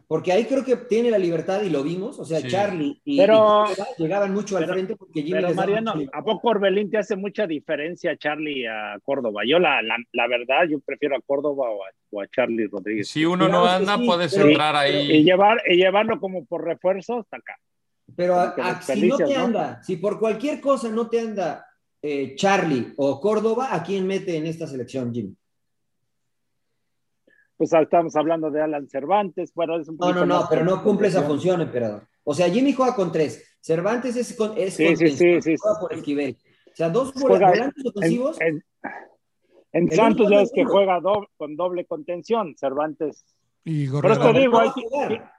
Speaker 2: Porque ahí creo que tiene la libertad y lo vimos. O sea,
Speaker 3: Sí.
Speaker 2: Charlie y,
Speaker 4: Pero-
Speaker 2: y Córdoba llegaban mucho al
Speaker 4: pero-
Speaker 2: frente porque Jimmy
Speaker 4: Pero Mariano. ¿a poco Orbelín te hace mucha diferencia a Charlie y a Córdoba? Yo la, la, la verdad, yo prefiero a Córdoba o a, o a Charlie Rodríguez.
Speaker 3: Si uno no
Speaker 2: Claro
Speaker 3: anda,
Speaker 2: sí,
Speaker 3: puedes
Speaker 2: pero-
Speaker 3: entrar
Speaker 4: Y,
Speaker 3: ahí.
Speaker 4: llevar, y llevarlo como por refuerzo hasta acá.
Speaker 2: Pero a- a- si no te
Speaker 4: ¿no?
Speaker 2: anda, si por cualquier cosa no te anda eh, Charlie o Córdoba, ¿a quién mete en esta selección, Jimmy?
Speaker 4: Pues ah, estamos hablando de Alan Cervantes, bueno, es un
Speaker 2: No, no, no, pero no cumple esa función, emperador. O sea, Jimmy juega con tres. Cervantes es, con, es
Speaker 4: Sí, sí,
Speaker 2: contención,
Speaker 4: sí, sí,
Speaker 2: juega
Speaker 4: sí.
Speaker 2: por Esquivel. O sea, dos
Speaker 4: Juega
Speaker 2: volantes ofensivos.
Speaker 4: En, en- en
Speaker 2: El
Speaker 4: Santos ya es que juega con doble contención, Cervantes.
Speaker 1: Y
Speaker 4: Por eso
Speaker 1: Gorrera.
Speaker 4: te digo, hay
Speaker 2: a
Speaker 4: que-
Speaker 2: jugar.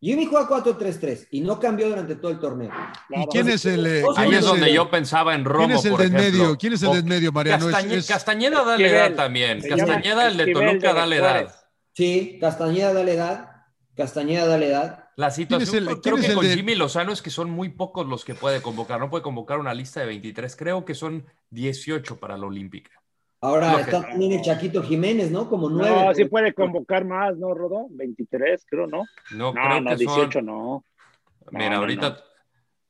Speaker 2: Jimmy juega 4-3-3 y no cambió durante todo el torneo.
Speaker 1: ¿Y quién es el. eh,
Speaker 3: Ahí es
Speaker 1: el-
Speaker 3: donde yo pensaba en Romo,
Speaker 1: ¿Quién es el
Speaker 3: por
Speaker 1: del
Speaker 3: ejemplo.
Speaker 1: medio? ¿Quién es el del medio, Mariano? Es-
Speaker 3: Castañe-
Speaker 1: es-
Speaker 3: Castañeda dale
Speaker 4: Esquivel.
Speaker 3: edad también. Castañeda, el de Toluca, dale edad.
Speaker 2: Sí, Castañeda dale edad. Castañeda dale edad.
Speaker 3: La situación
Speaker 1: el-
Speaker 3: creo que con
Speaker 1: de-
Speaker 3: Jimmy Lozano es que son muy pocos los que puede convocar. No puede convocar una lista de 23. Creo que son 18 para la Olímpica.
Speaker 2: Ahora
Speaker 3: que-
Speaker 2: está también el Chaquito Jiménez, ¿no? Como nueve.
Speaker 4: No, sí puede convocar más, ¿no, Rodó? 23, creo, ¿no?
Speaker 3: No,
Speaker 4: No,
Speaker 3: creo
Speaker 4: no,
Speaker 3: que
Speaker 4: 18
Speaker 3: son.
Speaker 4: no.
Speaker 3: Mira,
Speaker 4: no,
Speaker 3: ahorita,
Speaker 4: no.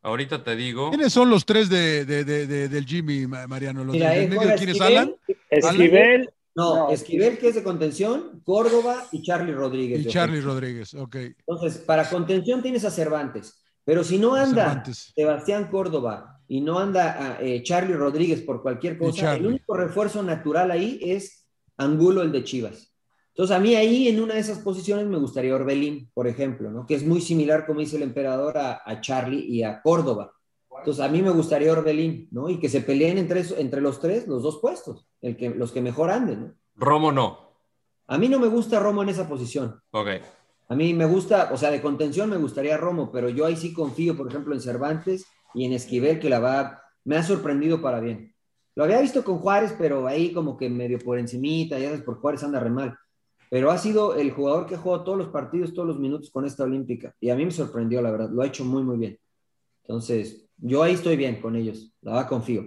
Speaker 3: ahorita te digo.
Speaker 1: ¿Quiénes son los tres de, de- de- de- del Jimmy, Ma- Mariano? ¿Los
Speaker 2: Mira,
Speaker 1: del
Speaker 2: ahí
Speaker 1: medio? ¿Quién es
Speaker 2: Esquivel,
Speaker 1: Alan?
Speaker 4: Esquivel,
Speaker 2: No,
Speaker 4: No.
Speaker 2: Esquivel, que es de contención, Córdoba y Charlie Rodríguez.
Speaker 1: Y Charlie. Rodríguez, ok.
Speaker 2: Entonces, para contención tienes a Cervantes, pero si no anda
Speaker 1: Cervantes.
Speaker 2: Sebastián Córdoba y no anda ah, eh, Charlie Rodríguez por cualquier cosa, el único refuerzo natural ahí es Angulo, el de Chivas. Entonces, a mí ahí en una de esas posiciones me gustaría Orbelín, por ejemplo, ¿no? que es muy similar, como dice el emperador, a, a Charlie y a Córdoba. Entonces, a mí me gustaría Orbelín, ¿no? Y que se peleen entre, entre los tres, los dos puestos, el que, los que mejor anden, ¿no?
Speaker 3: Romo no.
Speaker 2: A mí no me gusta Romo en esa posición.
Speaker 3: Ok.
Speaker 2: A mí me gusta, o sea, de contención me gustaría Romo, pero yo ahí sí confío, por ejemplo, en Cervantes y en Esquivel, que la va, me ha sorprendido para bien. Lo había visto con Juárez, pero ahí como que medio por encimita, ya sabes, por Juárez anda re mal. Pero ha sido el jugador que ha jugado todos los partidos, todos los minutos con esta olímpica. Y a mí me sorprendió, la verdad. Lo ha hecho muy, muy bien. Entonces, yo ahí estoy bien con ellos. La verdad, confío.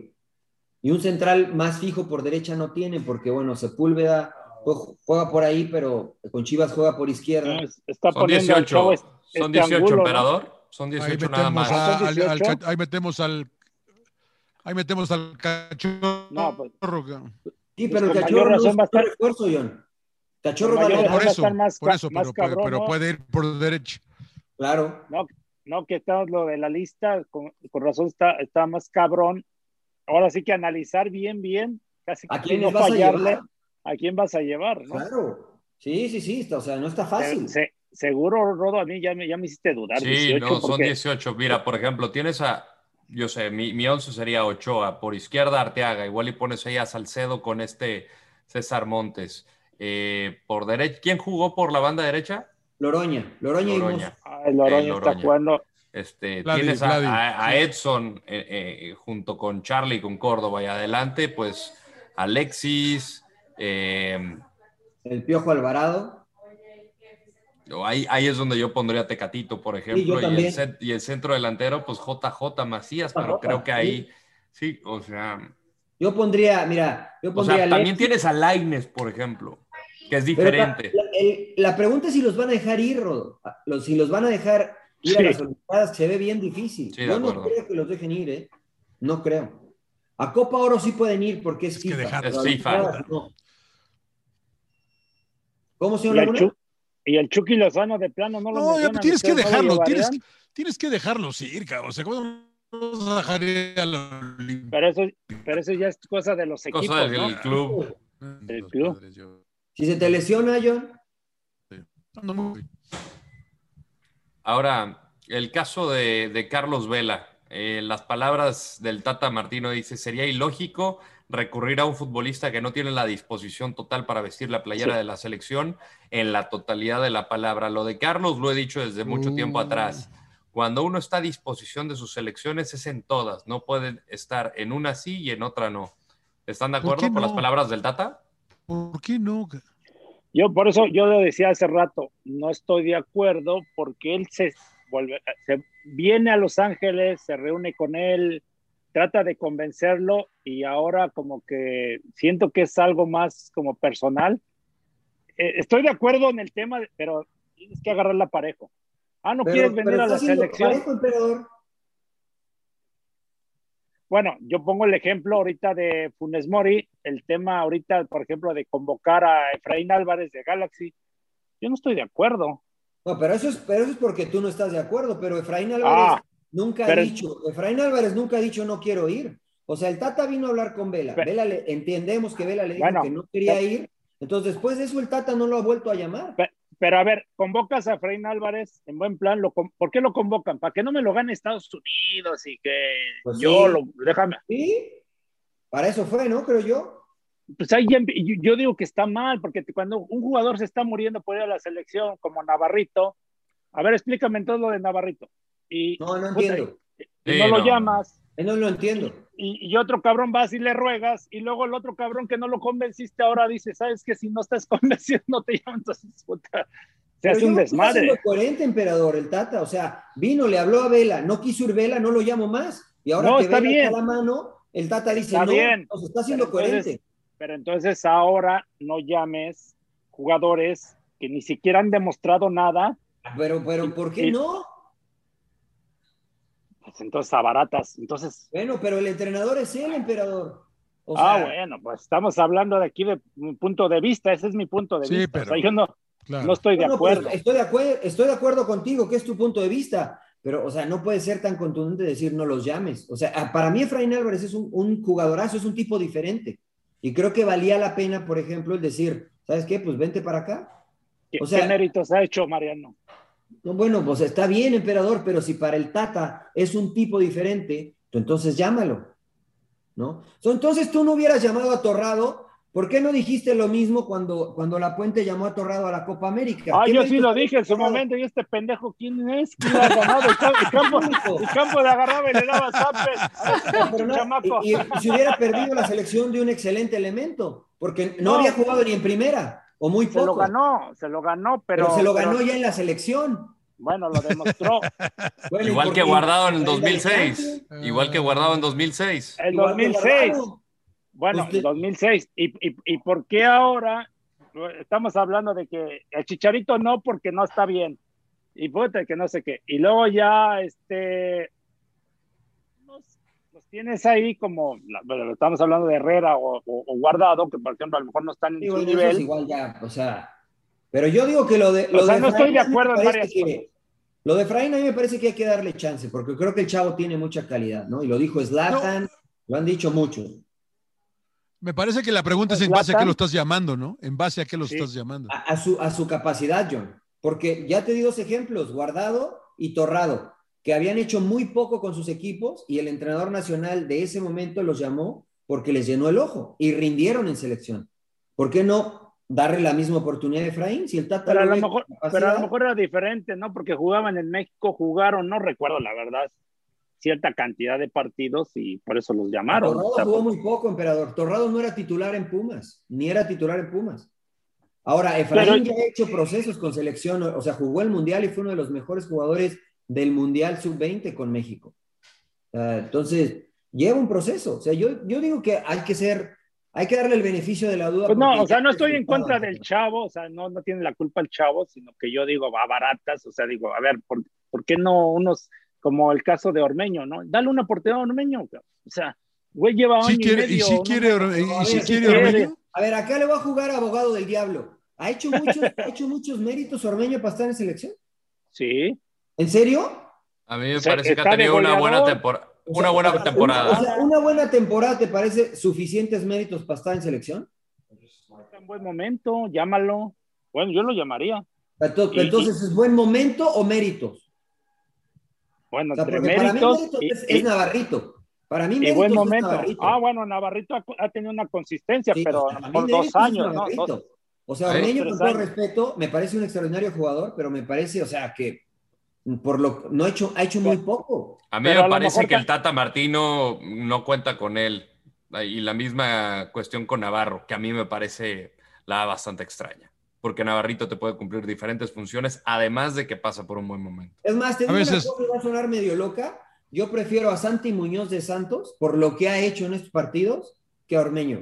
Speaker 2: Y un central más fijo por derecha no tiene, porque bueno, Sepúlveda juega por ahí, pero con Chivas juega por izquierda.
Speaker 3: Está son 18, son 18, emperador. Son 18 nada más.
Speaker 1: ahí metemos al Ahí metemos al cachorro. No, pues,
Speaker 2: sí, pero el cachorro no va a estar esfuerzo, John.
Speaker 1: Cachorro va a por eso, más, por eso, pero, puede, pero, puede, ir por derecho.
Speaker 2: Claro.
Speaker 4: No, no que está lo de la lista, con, razón está, está más cabrón. Ahora sí que analizar bien, bien, casi
Speaker 2: ¿A quién no fallarle.
Speaker 4: A, quién vas a llevar? ¿no?
Speaker 2: Claro. Sí, sí, sí, está, o sea, no está fácil.
Speaker 4: Seguro, Rodo, a mí ya me, ya me hiciste dudar.
Speaker 3: Sí, no, son 18. Mira, por ejemplo, tienes a, yo sé, mi, mi once sería Ochoa, por izquierda Arteaga, igual y pones ahí a Salcedo con este César Montes. Eh, por derecha, ¿quién jugó por la banda derecha?
Speaker 2: Loroña, Loroña,
Speaker 4: Loroña. Y Loroña, está jugando.
Speaker 3: Este, tienes a, Edson eh, eh, junto con Charlie y con Córdoba y adelante, pues Alexis.
Speaker 2: el Piojo Alvarado.
Speaker 3: Ahí, ahí es donde yo pondría Tecatito, por ejemplo, y, el, centro delantero, pues JJ Macías, pero creo que ahí, sí. o sea...
Speaker 2: Yo pondría, mira, yo pondría...
Speaker 3: O sea, también tienes a Laines, por ejemplo, que es diferente.
Speaker 2: La, pregunta es si los van a dejar ir, Rodo. Si los van a dejar ir a las Olimpiadas, se ve bien difícil. yo no creo que los dejen ir, ¿eh? No creo. A Copa Oro sí pueden ir porque es, FIFA.
Speaker 3: Es FIFA.
Speaker 2: ¿Cómo, señor Laguna?
Speaker 4: Y el Chucky Lozano de plano no lo
Speaker 1: No, ya, tienes que dejarlo, tienes, tienes que dejarlo ir, cabrón. O sea, ¿cómo vas a dejar a
Speaker 4: la... pero, eso, pero eso ya es cosa de los equipos, cosa del
Speaker 3: ¿no? club.
Speaker 4: Del club.
Speaker 2: Si se te lesiona, John.
Speaker 3: Ahora, el caso de, de Carlos Vela. Eh, las palabras del Tata Martino dice, sería ilógico recurrir a un futbolista que no tiene la disposición total para vestir la playera de la selección en la totalidad de la palabra. Lo de Carlos lo he dicho desde mucho tiempo atrás. Cuando uno está a disposición de sus selecciones es en todas, no pueden estar en una sí y en otra no. ¿Están de acuerdo con las palabras del Tata?
Speaker 1: ¿Por qué no?
Speaker 4: Yo por eso yo lo decía hace rato, no estoy de acuerdo porque él se vuelve, se viene a Los Ángeles, se reúne con él, trata de convencerlo y ahora como que siento que es algo más como personal. Eh, estoy de acuerdo en el tema, pero tienes que agarrar la parejo. Ah, no quieres venir a la selección. bueno, yo pongo el ejemplo ahorita de Funes Mori, el tema ahorita, por ejemplo, de convocar a Efraín Álvarez de Galaxy. Yo no estoy de acuerdo.
Speaker 2: No, pero eso es, pero eso es porque tú no estás de acuerdo, pero Efraín Álvarez ah. Nunca ha dicho, Efraín Álvarez nunca ha dicho no quiero ir. O sea, el Tata vino a hablar con Vela. Vela le, entendemos que Vela le dijo que no quería ir. Entonces, después de eso, el Tata no lo ha vuelto a llamar.
Speaker 4: Pero, a ver, convocas a Efraín Álvarez en buen plan. Lo, ¿Por qué lo convocan? Para que no me lo gane Estados Unidos y que pues yo lo. Déjame.
Speaker 2: Sí, para eso fue, ¿no? Creo yo.
Speaker 4: Pues ahí yo digo que está mal, porque cuando un jugador se está muriendo por ir a la selección, como Navarrito, a ver, explícame entonces lo de Navarrito
Speaker 2: no, no entiendo.
Speaker 4: no, lo llamas.
Speaker 2: No lo entiendo.
Speaker 4: Y, otro cabrón vas y le ruegas, y luego el otro cabrón que no lo convenciste ahora dice, sabes que si no estás convencido no te llaman, entonces puta, se hace un desmadre.
Speaker 2: Es coherente, emperador, el Tata, o sea, vino, le habló a Vela, no quiso ir Vela, no lo llamo más, y ahora que está Vela bien. la mano, el Tata dice, está no, bien. está haciendo coherente.
Speaker 4: pero entonces ahora no llames jugadores que ni siquiera han demostrado nada.
Speaker 2: Pero, pero, ¿por qué no?
Speaker 4: Pues, entonces a baratas. Entonces.
Speaker 2: Bueno, pero el entrenador es el emperador.
Speaker 4: ah, bueno, pues estamos hablando de aquí de mi punto de vista, ese es mi punto de vista. yo no, no estoy de acuerdo.
Speaker 2: estoy, de acuerdo. estoy de acuerdo contigo, que es tu punto de vista, pero, o sea, no puede ser tan contundente decir no los llames. O sea, para mí Efraín Álvarez es un, un jugadorazo, es un tipo diferente. Y creo que valía la pena, por ejemplo, el decir, ¿sabes qué? Pues vente para acá.
Speaker 4: O sea, ¿Qué méritos ha hecho Mariano?
Speaker 2: Bueno, pues está bien, emperador, pero si para el Tata es un tipo diferente, entonces llámalo, ¿no? Entonces tú no hubieras llamado a Torrado ¿Por qué no dijiste lo mismo cuando, cuando La Puente llamó a Torrado a la Copa América?
Speaker 4: Ah,
Speaker 2: ¿Qué
Speaker 4: yo sí lo dije en su momento, y este pendejo, ¿quién es? ¿Quién ha ganado? El, ca- el campo, el campo de agarraba y le daba zapes.
Speaker 2: No,
Speaker 4: chamaco.
Speaker 2: y, y si hubiera perdido la selección de un excelente elemento, porque no,
Speaker 4: No.
Speaker 2: había jugado ni en primera, o muy
Speaker 4: Se
Speaker 2: poco.
Speaker 4: lo ganó, se lo ganó, pero.
Speaker 2: pero, se lo
Speaker 4: pero-
Speaker 2: ganó ya en la selección.
Speaker 4: Bueno, lo demostró.
Speaker 2: Bueno, ¿y
Speaker 3: Igual que guardado en el
Speaker 2: Ahí da el
Speaker 3: 2006.
Speaker 2: cambio.
Speaker 3: Igual que guardado en 2006.
Speaker 4: El
Speaker 2: Igual que
Speaker 4: 2006.
Speaker 2: Guardado.
Speaker 4: Bueno,
Speaker 2: Usted-
Speaker 4: 2006. ¿Y, y, ¿Y por qué ahora estamos hablando de que el Chicharito no porque no está bien? Y puta, que no sé qué. Y luego ya, este, tienes ahí como, bueno, estamos hablando de Herrera o, o- o Guardado, que por ejemplo a lo mejor no están en
Speaker 2: Digo,
Speaker 4: su
Speaker 2: es
Speaker 4: nivel.
Speaker 2: igual ya, o sea, pero yo digo que lo de
Speaker 4: O
Speaker 2: lo
Speaker 4: sea,
Speaker 2: de
Speaker 4: no estoy
Speaker 2: Efraín
Speaker 4: de
Speaker 2: a mí me
Speaker 4: acuerdo en
Speaker 2: parece
Speaker 4: varias
Speaker 2: que- Lo de Efraín a mí me parece que hay que darle chance, porque creo que el chavo tiene mucha calidad, ¿no? Y lo dijo Zlatan, lo han dicho muchos.
Speaker 1: Me parece que la pregunta es en base a qué lo estás llamando, ¿no? En base a qué lo
Speaker 4: Sí.
Speaker 1: estás llamando.
Speaker 2: A, a su, a su capacidad, John. Porque ya te di dos ejemplos, Guardado y Torrado, que habían hecho muy poco con sus equipos y el entrenador nacional de ese momento los llamó porque les llenó el ojo y rindieron en selección. ¿Por qué no darle la misma oportunidad a Efraín? Si el Tata
Speaker 4: Pero a,
Speaker 2: lo
Speaker 4: mejor, pero a lo mejor era diferente, ¿no? Porque jugaban en México, jugaron, no recuerdo la verdad, cierta cantidad de partidos y por eso los llamaron.
Speaker 2: Torrado
Speaker 4: O sea,
Speaker 2: jugó muy poco, emperador. Torrado no era titular en Pumas, ni era titular en Pumas. Ahora, Efraín
Speaker 4: Pero-
Speaker 2: ya ha hecho procesos con selección, o sea, jugó el Mundial y fue uno de los mejores jugadores del Mundial Sub-20 con México. Ah, entonces, lleva un proceso. O sea, yo, yo digo que hay que ser, hay que darle el beneficio de la duda.
Speaker 4: Pues no, o sea, no estoy en contra del chavo, o sea, no, no tiene la culpa el chavo, sino que yo digo, va baratas, o sea, digo, a ver, ¿por, por qué no unos, como el caso de Ormeño, ¿no? Dale una oportunidad a Ormeño, o sea, güey lleva
Speaker 1: Sí
Speaker 4: año
Speaker 1: quiere-
Speaker 4: y medio.
Speaker 1: y- si quiere. Ormeño.
Speaker 2: A ver, acá le va a jugar abogado del diablo. ¿Ha hecho muchos, ha hecho muchos méritos Ormeño para estar en selección?
Speaker 4: Sí,
Speaker 2: ¿En serio?
Speaker 3: A mí me
Speaker 4: O sea,
Speaker 3: parece que ha tenido una buena
Speaker 4: goleador.
Speaker 3: temporada.
Speaker 2: O sea,
Speaker 3: Una buena
Speaker 2: una-
Speaker 3: temporada.
Speaker 2: o sea, una buena temporada te parece suficientes méritos para estar en selección?
Speaker 4: está en buen momento, llámalo. Bueno, yo lo llamaría.
Speaker 2: Entonces,
Speaker 4: Y-
Speaker 2: entonces, ¿es buen momento o méritos?
Speaker 4: Bueno,
Speaker 2: O sea,
Speaker 4: entre
Speaker 2: porque para mí
Speaker 4: méritos
Speaker 2: méritos
Speaker 4: y,
Speaker 2: es,
Speaker 4: y-
Speaker 2: es Navarrito. Para mí
Speaker 4: y
Speaker 2: méritos
Speaker 4: buen
Speaker 2: es
Speaker 4: momento.
Speaker 2: Navarrito.
Speaker 4: Ah, bueno, Navarrito ha, ha tenido una consistencia,
Speaker 2: Sí,
Speaker 4: pero
Speaker 2: mí
Speaker 4: dos
Speaker 2: méritos
Speaker 4: años, ¿no? Dos-
Speaker 2: O sea. Ormeño, con todo respeto, me parece un extraordinario jugador, pero me parece, o sea, que por lo no ha hecho, ha hecho muy poco.
Speaker 3: A mí
Speaker 4: Pero
Speaker 3: me parece que el Tata Martino no cuenta con él. Y la misma cuestión con Navarro, que a mí me parece la bastante extraña. Porque Navarrito te puede cumplir diferentes funciones, además de que pasa por un buen momento.
Speaker 2: Es más, te
Speaker 1: A
Speaker 2: digo
Speaker 1: veces-
Speaker 2: una cosa que va a sonar medio loca. Yo prefiero a Santi Muñoz de Santos por lo que ha hecho en estos partidos que a Ormeño.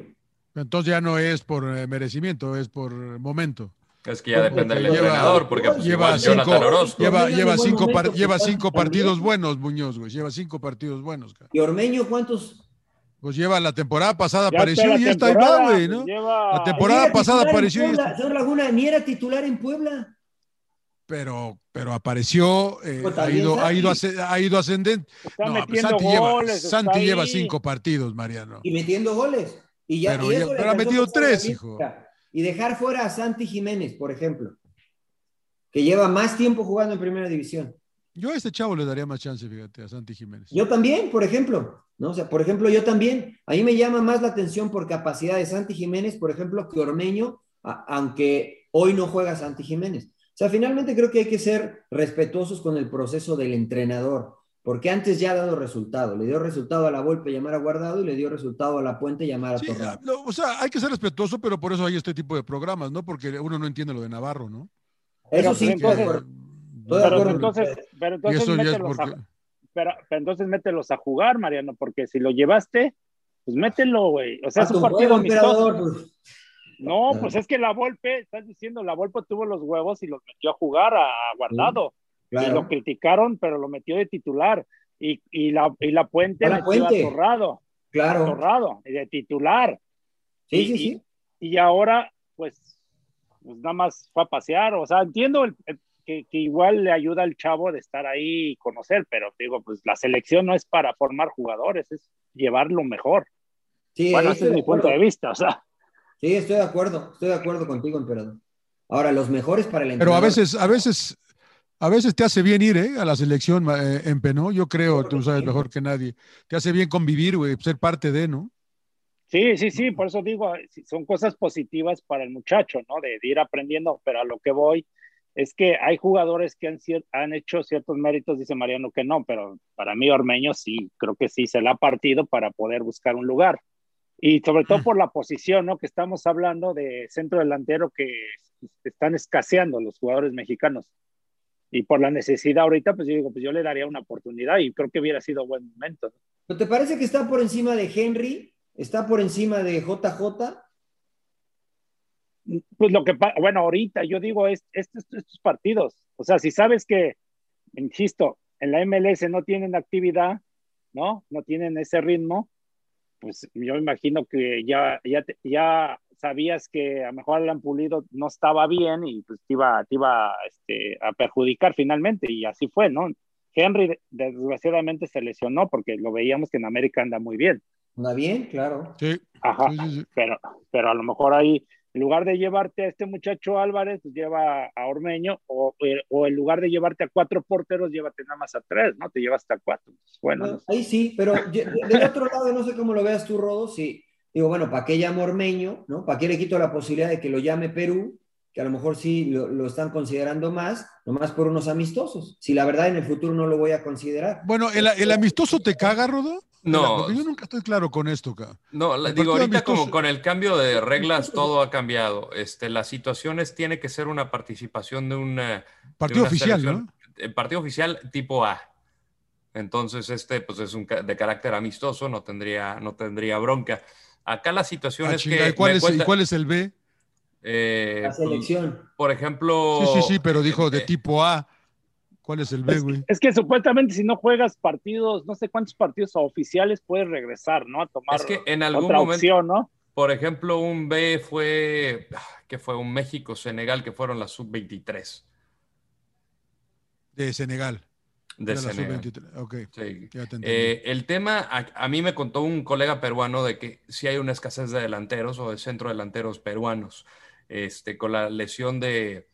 Speaker 1: Entonces ya no es por eh, merecimiento, es por momento.
Speaker 3: Es que ya depende del
Speaker 1: Lleva-
Speaker 3: entrenador, porque pues,
Speaker 1: lleva
Speaker 3: igual
Speaker 1: cinco-
Speaker 3: Jonathan Orozco.
Speaker 1: Lleva, cinco, par- lleva cinco partidos buenos, Muñoz, güey. Lleva cinco partidos buenos. cara.
Speaker 2: ¿Y Ormeño cuántos?
Speaker 1: Pues lleva la temporada pasada
Speaker 4: Ya
Speaker 1: apareció
Speaker 4: está
Speaker 1: y esta ahí va, güey, ¿no?
Speaker 4: lleva-
Speaker 1: La temporada pasada apareció y
Speaker 2: Puebla,
Speaker 1: esta-
Speaker 2: Señor Laguna, ni era titular en Puebla.
Speaker 1: pero, pero apareció, eh,
Speaker 2: Pues
Speaker 1: ha, ido, ha, ido ha ido ascendente. No, pues Santi, lleva,
Speaker 4: goles.
Speaker 1: Santi lleva cinco partidos, Mariano.
Speaker 2: y metiendo goles. Y ya,
Speaker 1: Pero
Speaker 2: y eso
Speaker 1: ha metido tres, hijo.
Speaker 2: Y dejar fuera a Santi Jiménez, por ejemplo, que lleva más tiempo jugando en primera división.
Speaker 1: Yo a este chavo le daría más chance, fíjate, a Santi Jiménez.
Speaker 2: Yo también, por ejemplo, ¿no? O sea, por ejemplo, yo también. A mí me llama más la atención por capacidad de Santi Jiménez, por ejemplo, que Ormeño, a- aunque hoy no juega Santi Jiménez. O sea, finalmente creo que hay que ser respetuosos con el proceso del entrenador, porque antes ya ha dado resultado. Le dio resultado a la Volpe llamar a Guardado y le dio resultado a la Puente llamar a
Speaker 1: Sí,
Speaker 2: Torrado.
Speaker 1: no, o sea, hay que ser respetuoso, pero por eso hay este tipo de programas, ¿no? Porque uno no entiende lo de Navarro, ¿no?
Speaker 2: Eso
Speaker 4: Pero,
Speaker 2: sí,
Speaker 4: entonces- Pero entonces, pero
Speaker 1: eso
Speaker 4: mételos,
Speaker 1: porque...
Speaker 4: a, pero, pero entonces mételos a jugar, Mariano, porque si lo llevaste, pues mételo, güey. O sea, es un partido amistoso.
Speaker 2: pues.
Speaker 4: No, pues es que la Volpe, estás diciendo, la Volpe tuvo los huevos y los metió a jugar a, a Guardado.
Speaker 2: Claro.
Speaker 4: lo criticaron, pero lo metió de titular. Y, y, la, y la Puente
Speaker 2: A la
Speaker 4: metió
Speaker 2: Puente.
Speaker 4: a Torrado, a
Speaker 2: Claro.
Speaker 4: Torrado, y de titular.
Speaker 2: Sí,
Speaker 4: y,
Speaker 2: sí,
Speaker 4: y-
Speaker 2: sí.
Speaker 4: y ahora, pues, pues nada más fue a pasear. O sea, entiendo el- el- que, que igual le ayuda al chavo de estar ahí y conocer, pero digo, pues la selección no es para formar jugadores, es llevarlo mejor.
Speaker 2: Sí,
Speaker 4: bueno, ese es mi punto de vista, o sea.
Speaker 2: Sí, estoy de acuerdo. Estoy de acuerdo contigo, emperador. Ahora, los mejores para el
Speaker 1: Pero a
Speaker 2: entrenador.
Speaker 1: veces, a veces, a veces te hace bien ir, ¿eh? A la selección, eh, Empe, ¿no? Yo creo, tú sabes mejor que nadie. Te hace bien convivir, güey, ser parte de, ¿no?
Speaker 4: Sí, sí, sí, por eso digo, son cosas positivas para el muchacho, ¿no? De, ir aprendiendo, pero a lo que voy es que hay jugadores que han, han hecho ciertos méritos, dice Mariano que no, pero para mí Ormeño sí, creo que sí se la ha partido para poder buscar un lugar. Y sobre todo por la posición, ¿no? Que estamos hablando de centro delantero que están escaseando los jugadores mexicanos. Y por la necesidad ahorita, pues yo digo, pues yo le daría una oportunidad y creo que hubiera sido buen momento.
Speaker 2: ¿No te parece que está por encima de Henry? ¿Está por encima de JJ?
Speaker 4: Pues lo que, bueno, ahorita yo digo, es, estos, estos partidos, o sea, si sabes que, insisto, en la MLS no tienen actividad, ¿no? No tienen ese ritmo, pues yo imagino que ya, ya, ya sabías que a lo mejor Alan Pulido no estaba bien y pues te iba, te iba este, a perjudicar finalmente y así fue, ¿no? Henry desgraciadamente se lesionó porque lo veíamos que en América anda muy bien.
Speaker 2: Anda bien, claro.
Speaker 1: Sí.
Speaker 4: Ajá, Pero, pero a lo mejor ahí, en lugar de llevarte a este muchacho Álvarez, pues lleva a Ormeño, o, o en lugar de llevarte a cuatro porteros, llévate nada más a tres, ¿no? Te llevas hasta cuatro. Bueno.
Speaker 2: ahí sí, pero del otro lado, no sé cómo lo veas tú, Rodo, sí Digo, bueno, ¿para qué llamo Ormeño? ¿no? ¿Para qué le quito la posibilidad de que lo llame Perú? Que a lo mejor sí lo, están considerando más, nomás por unos amistosos. Si la verdad en el futuro no lo voy a considerar.
Speaker 1: Bueno, ¿el, amistoso te caga, Rodo?
Speaker 3: No.
Speaker 1: Porque yo nunca estoy claro con esto, acá.
Speaker 3: No, digo, ahorita como con el cambio de reglas todo ha cambiado. Este, las situaciones tiene que ser una participación de un
Speaker 1: partido oficial, ¿no?
Speaker 3: El partido oficial tipo A. Entonces, este, pues es un, de carácter amistoso, no tendría, no tendría bronca. Acá la situación ah, es que.
Speaker 1: ¿cuál, es, ¿Cuál es el
Speaker 3: B? Eh,
Speaker 2: la selección.
Speaker 3: Por ejemplo.
Speaker 1: Sí, sí, sí, pero dijo de tipo A. ¿Cuál es el B, güey?
Speaker 4: Es, que supuestamente si no juegas partidos, no sé cuántos partidos oficiales puedes regresar, ¿no? A tomar
Speaker 3: es que en algún
Speaker 4: otra
Speaker 3: momento,
Speaker 4: opción, ¿no?
Speaker 3: Por ejemplo, un B fue, que fue un México-Senegal, que fueron las sub-23.
Speaker 1: De Senegal
Speaker 3: de eh, el tema, a, mí me contó un colega peruano de que si hay una escasez de delanteros o de centro delanteros peruanos. Este, con la lesión de,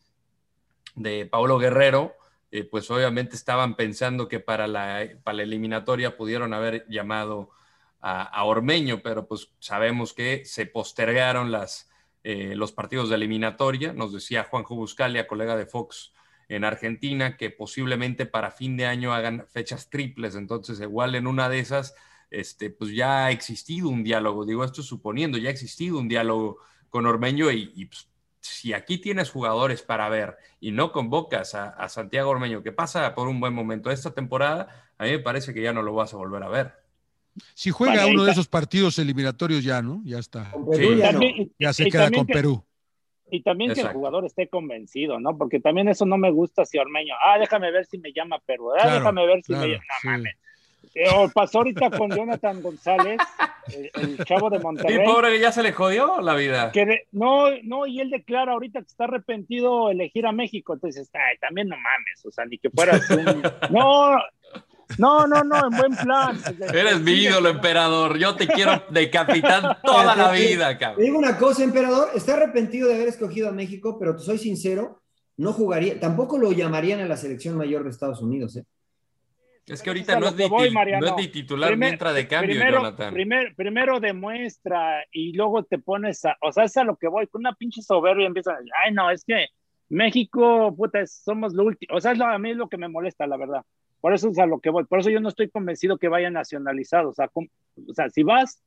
Speaker 3: de Paulo Guerrero, eh, pues obviamente estaban pensando que para la, para la eliminatoria pudieron haber llamado a, Ormeño, pero pues sabemos que se postergaron las, eh, los partidos de eliminatoria. Nos decía Juanjo Buscalia, colega de Fox en Argentina, que posiblemente para fin de año hagan fechas triples. Entonces, igual en una de esas, este, pues ya ha existido un diálogo. Digo esto suponiendo, ya ha existido un diálogo con Ormeño y, pues, si aquí tienes jugadores para ver y no convocas a, Santiago Ormeño, que pasa por un buen momento esta temporada, a mí me parece que ya no lo vas a volver a ver.
Speaker 1: Si juega uno de esos partidos eliminatorios ya, ¿no? Ya está. ya, se queda con Perú.
Speaker 4: Y también que el jugador esté convencido, ¿no? Porque también eso no me gusta si Ormeño, ah, déjame ver si me llama Perú, ah, déjame ver si me llama, no mames. Eh, o pasó ahorita con Jonathan González, el, chavo de Monterrey.
Speaker 3: Y pobre que ya se le jodió la vida.
Speaker 4: Que no, no, y él declara ahorita que está arrepentido elegir a México. Entonces, ay, también no mames, o sea, ni que fueras un. No, no, no, no, en buen plan.
Speaker 3: Eres mi ídolo, emperador. Yo te quiero de capitán toda la vida, cabrón.
Speaker 2: Te digo una cosa, emperador. Está arrepentido de haber escogido a México, pero soy sincero, no jugaría, tampoco lo llamarían a la selección mayor de Estados Unidos, ¿eh?
Speaker 3: Es que ahorita no es, de, no es, titular mientras de cambio,
Speaker 4: primero,
Speaker 3: Jonathan.
Speaker 4: primero demuestra y luego te pones a. O sea, es a lo que voy, con una pinche soberbia empiezan a decir, ay, no, es que México, puta, somos lo último. O sea, es lo, a mí es lo que me molesta, la verdad. Por eso es a lo que voy. Por eso yo no estoy convencido que vaya nacionalizado. O sea, o sea si vas,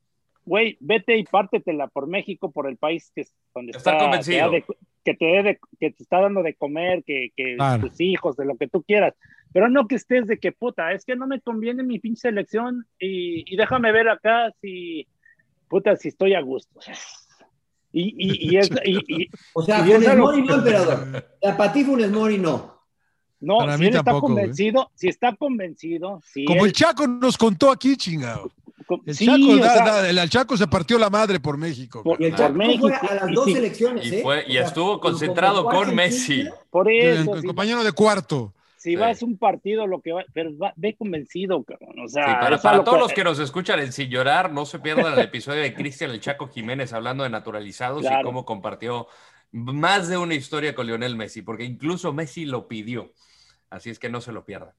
Speaker 4: güey, vete y pártetela por México, por el país que donde está,
Speaker 3: convencido.
Speaker 4: que, te que te está dando de comer, que, que tus hijos, de lo que tú quieras. Pero no que estés de que puta, es que no me conviene mi pinche selección y, déjame ver acá si, puta, si estoy a gusto. Y, y, y, es, y,
Speaker 2: o sea, Funes Mori no, emperador. para ti Funes Mori no.
Speaker 4: No, si él está convencido, si está convencido.
Speaker 1: Como el Chaco nos contó aquí, chingado. El, Chaco, el, Chaco se partió la madre por México.
Speaker 2: y el Chaco México, fue a las dos elecciones,
Speaker 3: y, ¿eh? y estuvo concentrado con Messi.
Speaker 4: Por eso.
Speaker 1: El, compañero de cuarto.
Speaker 4: Si vas a un partido, lo que va, pero ve convencido, cabrón. O sea,
Speaker 3: para, todos los que nos escuchan en Sin Llorar, no se pierdan el episodio de Cristian el Chaco Jiménez hablando de naturalizados y cómo compartió más de una historia con Lionel Messi, porque incluso Messi lo pidió. Así es que no se lo pierda.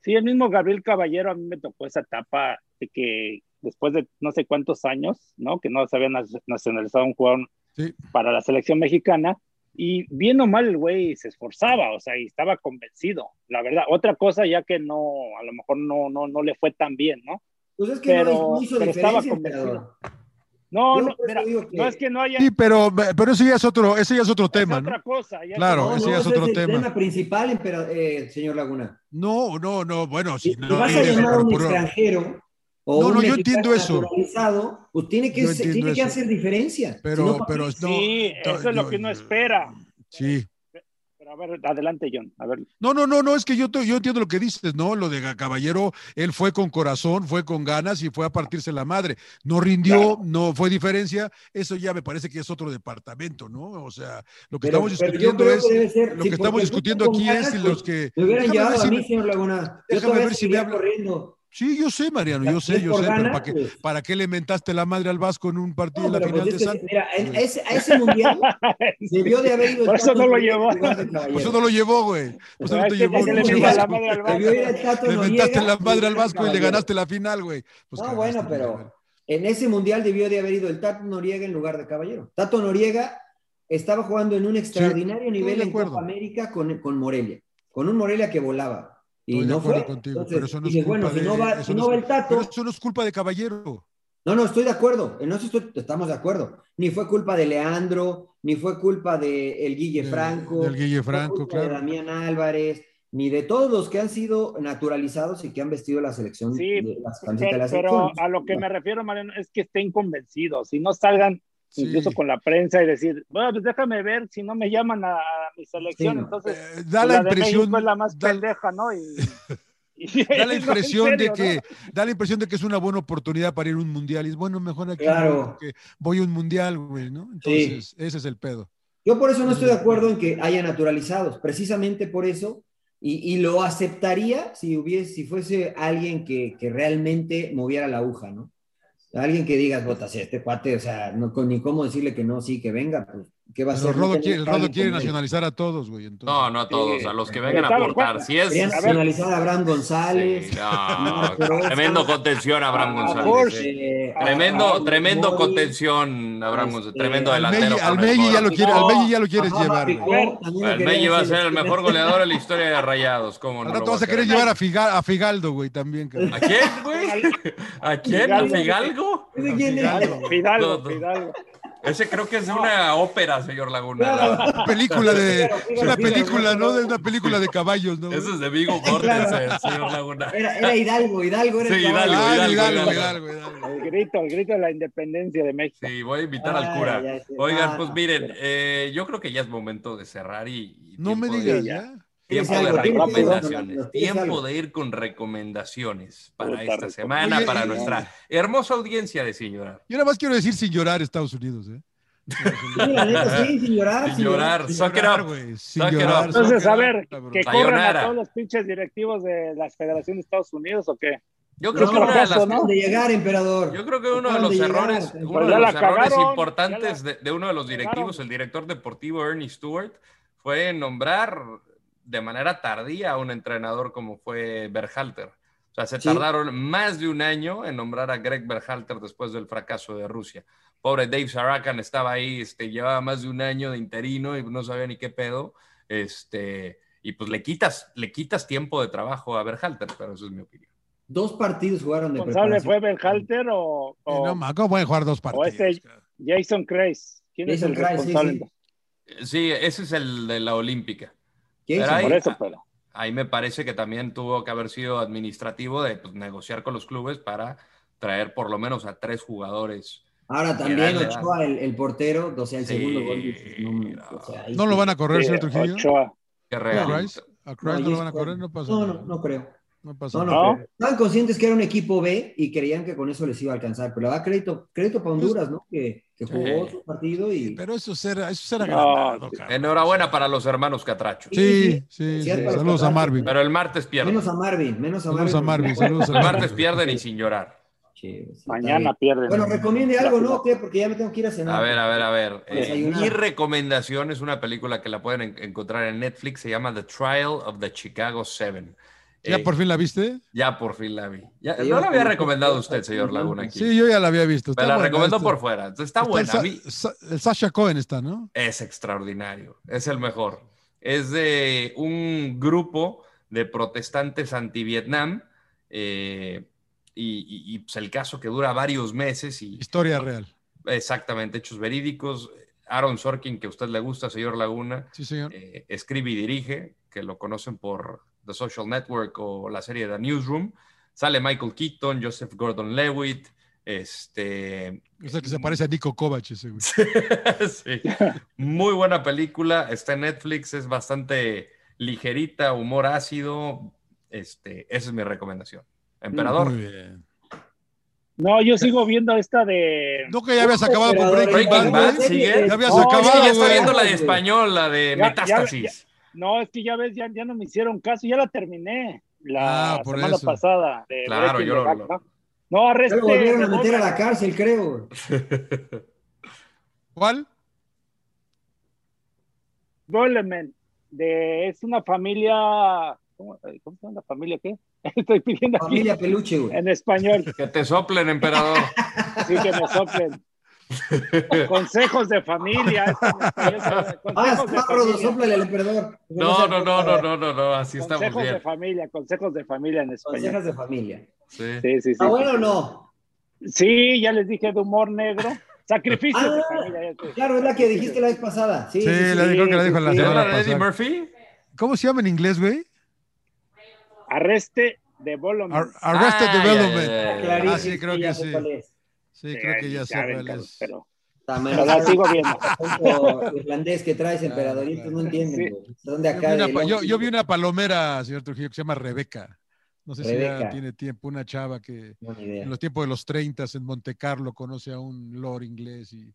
Speaker 4: Sí, el mismo Gabriel Caballero a mí me tocó esa etapa de que después de no sé cuántos años, ¿no? Que no se había nacionalizado un jugador
Speaker 1: Sí.
Speaker 4: para la selección mexicana. Y bien o mal el güey se esforzaba, o sea, y estaba convencido, la verdad. Otra cosa ya que no, a lo mejor no, no, no le fue tan bien, ¿no?
Speaker 2: Pues es que
Speaker 4: Pero-
Speaker 2: no, hizo
Speaker 4: pero estaba
Speaker 2: diferencia,
Speaker 4: convencido.
Speaker 2: emperador.
Speaker 4: No, no, mira,
Speaker 2: que-
Speaker 4: no es que no haya...
Speaker 1: Sí, pero, pero eso ya es otro, ese ya es otro
Speaker 4: es
Speaker 1: tema, ¿no?
Speaker 4: otra cosa. ya
Speaker 1: Claro,
Speaker 4: es
Speaker 1: ese
Speaker 2: No,
Speaker 1: ya
Speaker 2: no,
Speaker 1: es otro
Speaker 2: el
Speaker 1: tema.
Speaker 2: tema principal, empera- eh, señor Laguna.
Speaker 1: No, no, no, bueno,
Speaker 2: Si,
Speaker 1: si
Speaker 2: si
Speaker 1: no
Speaker 2: vas a llamar a un
Speaker 1: pero por-
Speaker 2: extranjero o
Speaker 1: No,
Speaker 2: un
Speaker 1: no, yo entiendo eso.
Speaker 2: naturalizado, pues tiene que, tiene que hacer diferencia.
Speaker 1: pero,
Speaker 2: Si no, ¿pa'
Speaker 1: pero no,
Speaker 4: sí,
Speaker 1: no,
Speaker 4: eso es lo
Speaker 1: yo-
Speaker 4: que uno espera.
Speaker 1: Sí.
Speaker 4: Pero a ver, adelante, John. A ver,
Speaker 1: No, no, no, no, es que yo, yo entiendo lo que dices, ¿no? Lo de Caballero, él fue con corazón, fue con ganas y fue a partirse la madre. No rindió,
Speaker 4: Claro.
Speaker 1: no fue diferencia, eso ya me parece que es otro departamento, ¿no? O sea, lo que
Speaker 2: Pero-
Speaker 1: estamos discutiendo es,
Speaker 2: ser-
Speaker 1: lo
Speaker 2: sí,
Speaker 1: que estamos discutiendo aquí
Speaker 2: ganas,
Speaker 1: es si
Speaker 2: pues,
Speaker 1: los que...
Speaker 2: Me hubieran llevado a mí, señor Laguna. Yo
Speaker 1: déjame ver si me habla-
Speaker 2: corriendo.
Speaker 1: Sí, yo sé, Mariano, yo sé, yo sé, pero
Speaker 2: ganas,
Speaker 1: ¿para qué,
Speaker 2: pues.
Speaker 1: ¿para qué le mentaste la madre al Vasco en un partido
Speaker 2: No,
Speaker 1: en la
Speaker 2: pero
Speaker 1: final
Speaker 2: pues
Speaker 1: de Santos?
Speaker 2: mira, en- a ese, a ese mundial debió de haber ido el
Speaker 4: Por eso
Speaker 2: Tato
Speaker 4: no lo
Speaker 2: Noriega
Speaker 4: llevó.
Speaker 2: en lugar de
Speaker 1: Por
Speaker 2: Caballero.
Speaker 1: eso no lo llevó, güey. Por eso no te llevó
Speaker 4: le la
Speaker 1: mentaste la madre al
Speaker 2: de
Speaker 1: Vasco y le ganaste la final, güey. Pues
Speaker 2: No, bueno, pero en ese mundial debió de haber ido el Tato Noriega en lugar de Caballero. Tato Noriega estaba jugando en un extraordinario nivel
Speaker 1: de
Speaker 2: en. Copa América con, con Morelia, con un Morelia que volaba. Y
Speaker 1: Estoy de
Speaker 2: no
Speaker 1: acuerdo
Speaker 2: fue.
Speaker 1: contigo,
Speaker 2: Entonces,
Speaker 1: pero eso no es
Speaker 2: dices,
Speaker 1: culpa
Speaker 2: bueno, si
Speaker 1: de-
Speaker 2: no va,
Speaker 1: eso
Speaker 2: si
Speaker 1: no es-
Speaker 2: va el Tato,
Speaker 1: Pero eso no es culpa de Caballero.
Speaker 2: no, no, estoy de acuerdo. En eso estoy- estamos de acuerdo. Ni fue culpa de Leandro, ni fue culpa de el Guille
Speaker 1: De-
Speaker 2: Franco,
Speaker 1: del Guille Franco,
Speaker 2: culpa de
Speaker 1: claro.
Speaker 2: Damián Álvarez, ni de todos los que han sido naturalizados y que han vestido la selección,
Speaker 4: Sí,
Speaker 2: de las camisetas de
Speaker 4: pero, pero a lo que me refiero, Mariano, es que estén convencidos y no salgan
Speaker 1: Sí.
Speaker 4: incluso con la prensa y decir, bueno, pues déjame ver si no me llaman a, mi selección,
Speaker 2: Sí, no.
Speaker 4: entonces
Speaker 1: Eh, da
Speaker 4: pues,
Speaker 1: la
Speaker 4: la de
Speaker 1: impresión,
Speaker 4: México es la más
Speaker 1: da-
Speaker 4: pendeja, ¿no? Y, y-
Speaker 1: da la impresión
Speaker 4: serio,
Speaker 1: de que
Speaker 4: ¿no?
Speaker 1: da la impresión de que es una buena oportunidad para ir a un mundial y es bueno mejor aquí
Speaker 2: Claro.
Speaker 1: porque voy a un mundial güey no entonces ese es el pedo
Speaker 2: Yo por eso no estoy de acuerdo en que haya naturalizados, precisamente por eso, y, y lo aceptaría si hubiese, si fuese alguien que, que realmente moviera la aguja, ¿no? Alguien que digas, bota, si este cuate, o sea, no, con- ni cómo decirle que no, sí, que venga, pues, ¿qué va a hacer?
Speaker 1: Rodo quiere,
Speaker 2: tener
Speaker 1: Rodo quiere nacionalizar a todos güey entonces
Speaker 3: No, no a todos,
Speaker 4: Sí.
Speaker 3: a los que vengan a aportar. Si es.
Speaker 2: Nacionalizar a Abraham González.
Speaker 3: Sí, no, tremendo contención, Abraham
Speaker 4: a
Speaker 3: González.
Speaker 4: Porsche.
Speaker 3: sí.
Speaker 2: eh, a-
Speaker 3: Tremendo,
Speaker 2: a-
Speaker 3: tremendo
Speaker 2: Mori,
Speaker 3: contención, Abraham González.
Speaker 2: Este,
Speaker 3: Tremendo
Speaker 1: al
Speaker 3: delantero.
Speaker 1: Al
Speaker 3: el
Speaker 1: Meji ya lo quiere al ya lo quieres llevar güey.
Speaker 3: El
Speaker 2: querían
Speaker 3: Meji va a ser el mejor goleador en la historia de Rayados. ¿Cómo no?
Speaker 1: Ahora te vas a
Speaker 3: querer?
Speaker 1: llevar a, Figa- a Figaldo güey también.
Speaker 3: ¿A quién, güey? ¿A quién? ¿A
Speaker 2: es?
Speaker 1: Fidalgo.
Speaker 4: Fidalgo.
Speaker 3: Ese creo que es de una ópera, señor Laguna.
Speaker 2: Claro.
Speaker 1: Película de una película no de una película de caballos no?
Speaker 3: Ese es de Vigo Mortensen, señor Laguna.
Speaker 2: Era, era Hidalgo, Hidalgo era el
Speaker 3: Sí. Hidalgo,
Speaker 1: Ah,
Speaker 3: Hidalgo,
Speaker 1: Hidalgo,
Speaker 3: Hidalgo.
Speaker 1: Hidalgo, Hidalgo.
Speaker 4: El grito, el grito de la independencia de México.
Speaker 3: Sí, voy a invitar al
Speaker 2: Ay,
Speaker 3: cura.
Speaker 2: ya.
Speaker 3: Oigan,
Speaker 2: Ah,
Speaker 3: pues
Speaker 2: no,
Speaker 3: miren, eh, yo creo que ya es momento de cerrar y. y
Speaker 1: no me
Speaker 3: tiempo de-
Speaker 1: digas
Speaker 4: ya.
Speaker 3: Tiempo de recomendaciones. Tiempo de ir con recomendaciones para esta semana, para nuestra hermosa audiencia de señora.
Speaker 1: yo nada más quiero decir sin llorar Estados Unidos eh
Speaker 2: Sí, la neta, sí, sin llorar.
Speaker 3: Sin llorar,
Speaker 1: Sin llorar, sin llorar,
Speaker 4: Entonces, a ver, que corran a todos los pinches directivos de la Federación de Estados Unidos o qué.
Speaker 3: Yo creo
Speaker 2: No,
Speaker 3: que una de las
Speaker 4: ¿no?
Speaker 2: De llegar, emperador.
Speaker 3: Yo creo que uno de los
Speaker 2: llegar.
Speaker 3: errores,
Speaker 2: Pues
Speaker 3: uno de los
Speaker 4: la
Speaker 3: errores
Speaker 4: cagaron,
Speaker 3: importantes
Speaker 4: ya
Speaker 3: de, de uno de los directivos,
Speaker 4: cagaron.
Speaker 3: el director deportivo Ernie Stewart, fue nombrar de manera tardía a un entrenador como fue Berhalter. O sea, se
Speaker 2: Sí.
Speaker 3: tardaron más de un año en nombrar a Greg Berhalter después del fracaso de Rusia. Pobre Dave Sarakan estaba ahí, este, llevaba más de un año de interino y no sabía ni qué pedo. Este, y pues le quitas, le quitas tiempo de trabajo a Berhalter, pero eso es mi opinión.
Speaker 2: Dos partidos jugaron de
Speaker 4: ¿Responsable fue
Speaker 2: preparación.
Speaker 4: Berhalter o,
Speaker 1: Eh,
Speaker 4: o
Speaker 1: no, ma, ¿cómo pueden jugar dos partidos?
Speaker 4: este- Jason Kreis? ¿Quién
Speaker 2: Jason
Speaker 4: es el
Speaker 2: Kreis, sí,
Speaker 4: responsable?
Speaker 2: sí.
Speaker 3: Sí, ese es el de la Olímpica.
Speaker 2: ¿Qué
Speaker 3: Pero
Speaker 2: hizo?
Speaker 3: ahí-
Speaker 4: Por eso, pero.
Speaker 3: Ahí me parece que también tuvo que haber sido administrativo de pues, negociar con los clubes para traer por lo menos a tres jugadores.
Speaker 2: Ahora también Ochoa, el, el portero, o sea, el
Speaker 3: Sí,
Speaker 2: segundo gol. no, o sea, ahí
Speaker 1: ¿No
Speaker 2: sí.
Speaker 1: lo van a correr,
Speaker 4: Sí,
Speaker 1: señor Trujillo?
Speaker 4: Ochoa.
Speaker 3: Qué
Speaker 1: ¿A
Speaker 3: regalo.
Speaker 1: Christ? ¿A Christ no, lo van a correr? No pasa
Speaker 2: No,
Speaker 1: nada.
Speaker 2: no, no creo.
Speaker 1: No pasa
Speaker 2: No, no,
Speaker 1: nada.
Speaker 2: Estaban conscientes que era un equipo B y creían que con eso les iba a alcanzar. Pero da crédito, crédito para Honduras, ¿no? Que, que jugó
Speaker 3: Sí.
Speaker 2: su partido y.
Speaker 1: Pero eso será, eso será
Speaker 4: No.
Speaker 3: Enhorabuena para los hermanos Catracho.
Speaker 1: Sí, sí, Saludos a. Marvin.
Speaker 3: Pero el martes pierden.
Speaker 2: Menos a Marvin, menos a
Speaker 1: Saludos
Speaker 2: Marvin.
Speaker 1: a Marvin, saludos a
Speaker 3: El martes pierden y sin llorar.
Speaker 2: Sí, sí,
Speaker 4: Mañana pierden.
Speaker 2: Bueno, recomiende algo, ¿no? ¿Qué? Porque ya me tengo que ir a cenar.
Speaker 3: A ver, a ver, a ver. Eh, mi recomendación es una película que la pueden en- encontrar en Netflix. Se llama The Trial of the Chicago Seven.
Speaker 1: ¿Ya
Speaker 3: Eh,
Speaker 1: por fin la viste?
Speaker 3: Ya por fin la vi. Ya-
Speaker 2: Sí,
Speaker 3: no la había recomendado usted, señor Laguna. Aquí.
Speaker 1: Sí, yo ya la había visto.
Speaker 3: Me
Speaker 1: Está
Speaker 3: la
Speaker 1: buena
Speaker 3: recomendó por fuera. Entonces está
Speaker 1: Está
Speaker 3: buena.
Speaker 1: el, Sa- el Sasha Cohen está, ¿no?
Speaker 3: es extraordinario. Es el mejor. Es de un grupo de protestantes anti-Vietnam. eh, y, y- y, pues, el caso que dura varios meses y
Speaker 1: Historia real.
Speaker 3: exactamente hechos verídicos. Aaron Sorkin, que a usted le gusta, señor Laguna,
Speaker 1: Sí, señor.
Speaker 3: eh, escribe y dirige, que lo conocen por The Social Network o la serie The Newsroom. Sale Michael Keaton, Joseph Gordon-Levitt, este...
Speaker 1: Es el que se parece a Nico Kovac ese, güey.
Speaker 3: sí. Muy buena película, está en Netflix, es bastante ligerita, humor ácido. Este, esa es mi recomendación. Emperador.
Speaker 1: Muy bien.
Speaker 4: No, yo sigo viendo esta de.
Speaker 1: ¿No que ya habías acabado con Breaking
Speaker 3: Breaking
Speaker 1: Bad,
Speaker 3: Bad,
Speaker 1: güey?
Speaker 3: sigue.
Speaker 1: Ya habías
Speaker 4: No,
Speaker 1: acabado,
Speaker 3: Es que ya está viendo la de español, la de
Speaker 4: Ya- ya-
Speaker 3: Metástasis.
Speaker 4: No, es que ya ves, ya, ya no me hicieron caso, ya la terminé la
Speaker 1: Ah, por
Speaker 4: semana
Speaker 1: eso.
Speaker 4: pasada. de
Speaker 3: Claro, yo
Speaker 4: the
Speaker 3: lo-
Speaker 4: ¿no? Arreste.
Speaker 2: lo volvieron a meter a la cárcel, creo.
Speaker 1: ¿Cuál?
Speaker 4: Goleman, de es una familia. ¿Cómo, cómo se llama la familia qué? Estoy pidiendo aquí
Speaker 2: Familia Peluche, güey.
Speaker 4: en español.
Speaker 3: Que te soplen, emperador.
Speaker 4: Sí, que me soplen. Consejos de familia.
Speaker 2: Ah,
Speaker 4: Consejos de familia.
Speaker 3: No, no, no, no, no, no, no, así estamos
Speaker 4: Consejos de
Speaker 3: bien.
Speaker 4: familia, consejos de familia en español.
Speaker 2: Consejas de familia.
Speaker 3: Sí.
Speaker 4: Sí, sí, sí.
Speaker 2: ¿Está bueno o no?
Speaker 4: Sí, ya les dije de humor negro. Sacrificios de
Speaker 2: Ah,
Speaker 4: familia. ya sé.
Speaker 2: Claro, es la que dijiste la vez pasada. Sí,
Speaker 1: Sí,
Speaker 2: sí, sí.
Speaker 1: la dijo que la dijo la
Speaker 4: sí.
Speaker 3: ¿Es
Speaker 1: semana
Speaker 3: de Eddie
Speaker 1: pasada.
Speaker 3: Murphy?
Speaker 1: ¿Cómo se llama en inglés, güey?
Speaker 4: Arreste de Development.
Speaker 1: Ar- Arrested
Speaker 3: Ah,
Speaker 1: Development.
Speaker 3: ya, ya, ya.
Speaker 2: Clarísimo,
Speaker 1: Ah, sí, creo que sí. Sí, creo que ya sé
Speaker 4: saben,
Speaker 1: cuál es.
Speaker 4: Pero pero la sigo viendo.
Speaker 2: acento irlandés que traes, emperador, y estos no entienden,
Speaker 4: Sí.
Speaker 2: güey. Son de
Speaker 1: Yo vi,
Speaker 2: acá.
Speaker 1: una, yo- yo vi una palomera, señor Trujillo, que se llama Rebeca. No sé si ya
Speaker 2: Rebeca.
Speaker 1: tiene tiempo, una chava que
Speaker 2: No,
Speaker 1: en los tiempos de los 30 en Monte Carlo conoce a un lord inglés y,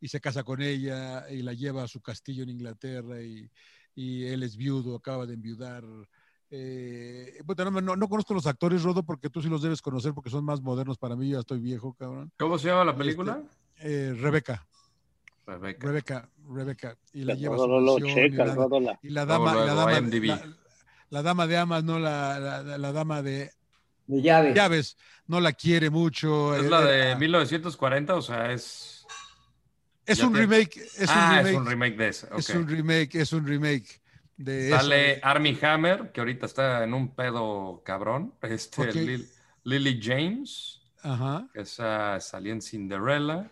Speaker 1: y se casa con ella y la lleva a su castillo en Inglaterra y, y él es viudo, acaba de enviudar. Eh, puta, no, me- no- no conozco los actores, Rodo, porque tú sí los debes conocer porque son más modernos para mí, yo ya estoy viejo, cabrón.
Speaker 3: ¿Cómo se llama la película?
Speaker 1: Eh, Rebeca,
Speaker 3: Rebeca.
Speaker 1: Rebeca, Rebeca, y la lleva y
Speaker 4: checa,
Speaker 1: la-
Speaker 4: Rodo la-
Speaker 1: y la
Speaker 3: Luego,
Speaker 1: dama, la dama, la, la dama de amas, no la, la, la dama de
Speaker 2: De llaves.
Speaker 1: llaves, no la quiere mucho.
Speaker 3: ¿Es
Speaker 1: eh,
Speaker 3: la
Speaker 1: eh,
Speaker 3: de 1940? O sea, es...
Speaker 1: Es un
Speaker 3: tiene-
Speaker 1: remake, es
Speaker 3: ah,
Speaker 1: un remake,
Speaker 3: es un remake de ese.
Speaker 1: es
Speaker 3: ok.
Speaker 1: un remake, es un remake de
Speaker 3: Sale
Speaker 1: eso.
Speaker 3: Army Hammer, que ahorita está en un pedo cabrón. Este. Lil- Lily James,
Speaker 1: Ajá.
Speaker 3: que esa salía en Cinderella.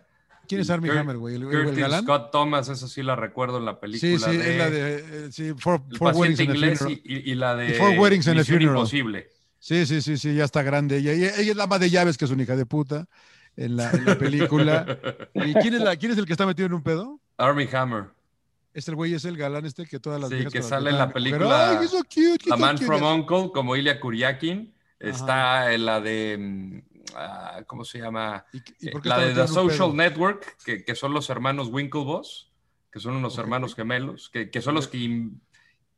Speaker 1: ¿Quién es
Speaker 3: Y
Speaker 1: Armie
Speaker 3: Kurt-
Speaker 1: Hammer, güey? ¿El, el
Speaker 3: Curtis
Speaker 1: galán?
Speaker 3: Scott Thomas, esa sí la recuerdo en la película.
Speaker 1: Sí, sí,
Speaker 3: de
Speaker 1: es la de eh, sí, Four, Weddings and a Funeral.
Speaker 3: y, la de
Speaker 1: Four Weddings and a
Speaker 3: Misión
Speaker 1: Funeral.
Speaker 3: Imposible.
Speaker 1: Sí, sí, sí, sí, ya está grande. Ella, ella, ella es la ama de llaves, que es una hija de puta en la, en la película. ¿Y quién es, la, quién es el que está metido en un pedo?
Speaker 3: Army Hammer.
Speaker 1: Es el güey, es el galán este que todas las
Speaker 3: Sí,
Speaker 1: viejas
Speaker 3: que sale en la película
Speaker 1: cute,
Speaker 3: La Man from Uncle, como Ilya Kuryakin. Está en la de. mm, ah, ¿Cómo se llama?
Speaker 1: ¿Y, y por
Speaker 3: Eh,
Speaker 1: qué
Speaker 3: la
Speaker 1: está
Speaker 3: de The Social
Speaker 1: pedo?
Speaker 3: Network, que, que son los hermanos Winklevoss, que son unos hermanos gemelos, que, que son los que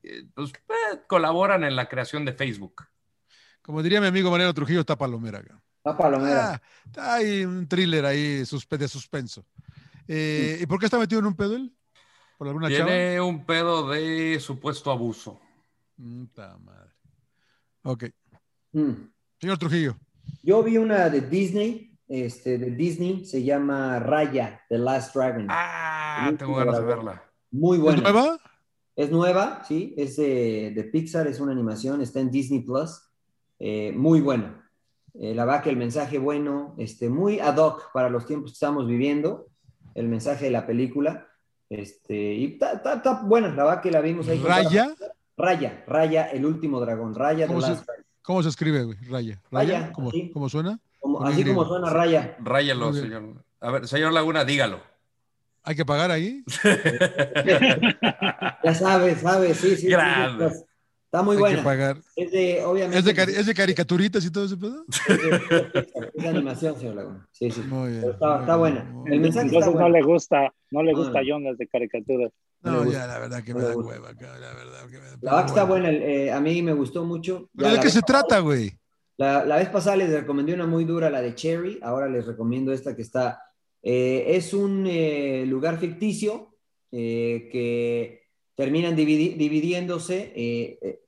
Speaker 3: eh, pues, eh, colaboran en la creación de Facebook.
Speaker 1: Como diría mi amigo Mariano Trujillo, está palomera. acá.
Speaker 2: La palomera.
Speaker 1: Ah, está ahí un thriller ahí de suspenso. Eh, ¿Y por qué está metido en un pedo él? ¿Por alguna chava?
Speaker 3: Tiene un pedo de supuesto abuso.
Speaker 1: Puta madre. Ok.
Speaker 2: Mm.
Speaker 1: Señor Trujillo.
Speaker 2: Yo vi una de Disney, este, de Disney, se llama Raya, The Last Dragon.
Speaker 3: Ah, tengo ganas de verla.
Speaker 2: Muy buena.
Speaker 1: ¿Es nueva?
Speaker 2: Es nueva, sí, es de, de Pixar, es una animación, está en Disney Plus. Eh, muy buena. Eh, la que el mensaje bueno, este, muy ad hoc para los tiempos que estamos viviendo, el mensaje de la película. Este, y está buena, la verdad que la vimos ahí.
Speaker 1: ¿Raya?
Speaker 2: Raya, Raya, el último dragón, Raya de
Speaker 1: ¿Cómo se,
Speaker 2: Last Dragon.
Speaker 1: cómo se escribe, güey? Raya. ¿Raya?
Speaker 2: Raya,
Speaker 1: ¿Cómo,
Speaker 2: así.
Speaker 1: cómo suena?
Speaker 2: Como- así
Speaker 1: Y.
Speaker 2: como suena Raya.
Speaker 3: Ráyalo, señor. A ver, señor Laguna, dígalo.
Speaker 1: ¿Hay que pagar ahí?
Speaker 2: Ya sabes, sabes, sí, sí, sí.
Speaker 3: Grande.
Speaker 2: sí, Está muy
Speaker 1: Hay
Speaker 2: buena.
Speaker 1: que pagar.
Speaker 2: Es de, obviamente.
Speaker 1: ¿Es de, cari- es de caricaturitas y todo ese pedo?
Speaker 2: Es de, es de animación, señor Laguna. Sí, sí.
Speaker 1: Muy bien.
Speaker 2: Pero está,
Speaker 1: muy
Speaker 2: está
Speaker 1: bien,
Speaker 2: buena.
Speaker 1: muy
Speaker 2: El mensaje está
Speaker 4: no
Speaker 2: bueno.
Speaker 4: le gusta, no le gusta a. John las de caricaturas.
Speaker 2: No
Speaker 1: ya, la verdad que me da
Speaker 2: gusta.
Speaker 1: hueva, cabrón, la verdad que me da
Speaker 2: La verdad que está buena. eh, a mí me gustó mucho.
Speaker 1: ¿Pero
Speaker 2: Ya
Speaker 1: de qué se
Speaker 2: pasada-
Speaker 1: trata, güey?
Speaker 2: La, la vez pasada les recomendé una muy dura, la de Cherry. Ahora les recomiendo esta que está. eh, es un eh, lugar ficticio eh, que terminan dividi- dividiéndose. eh, eh,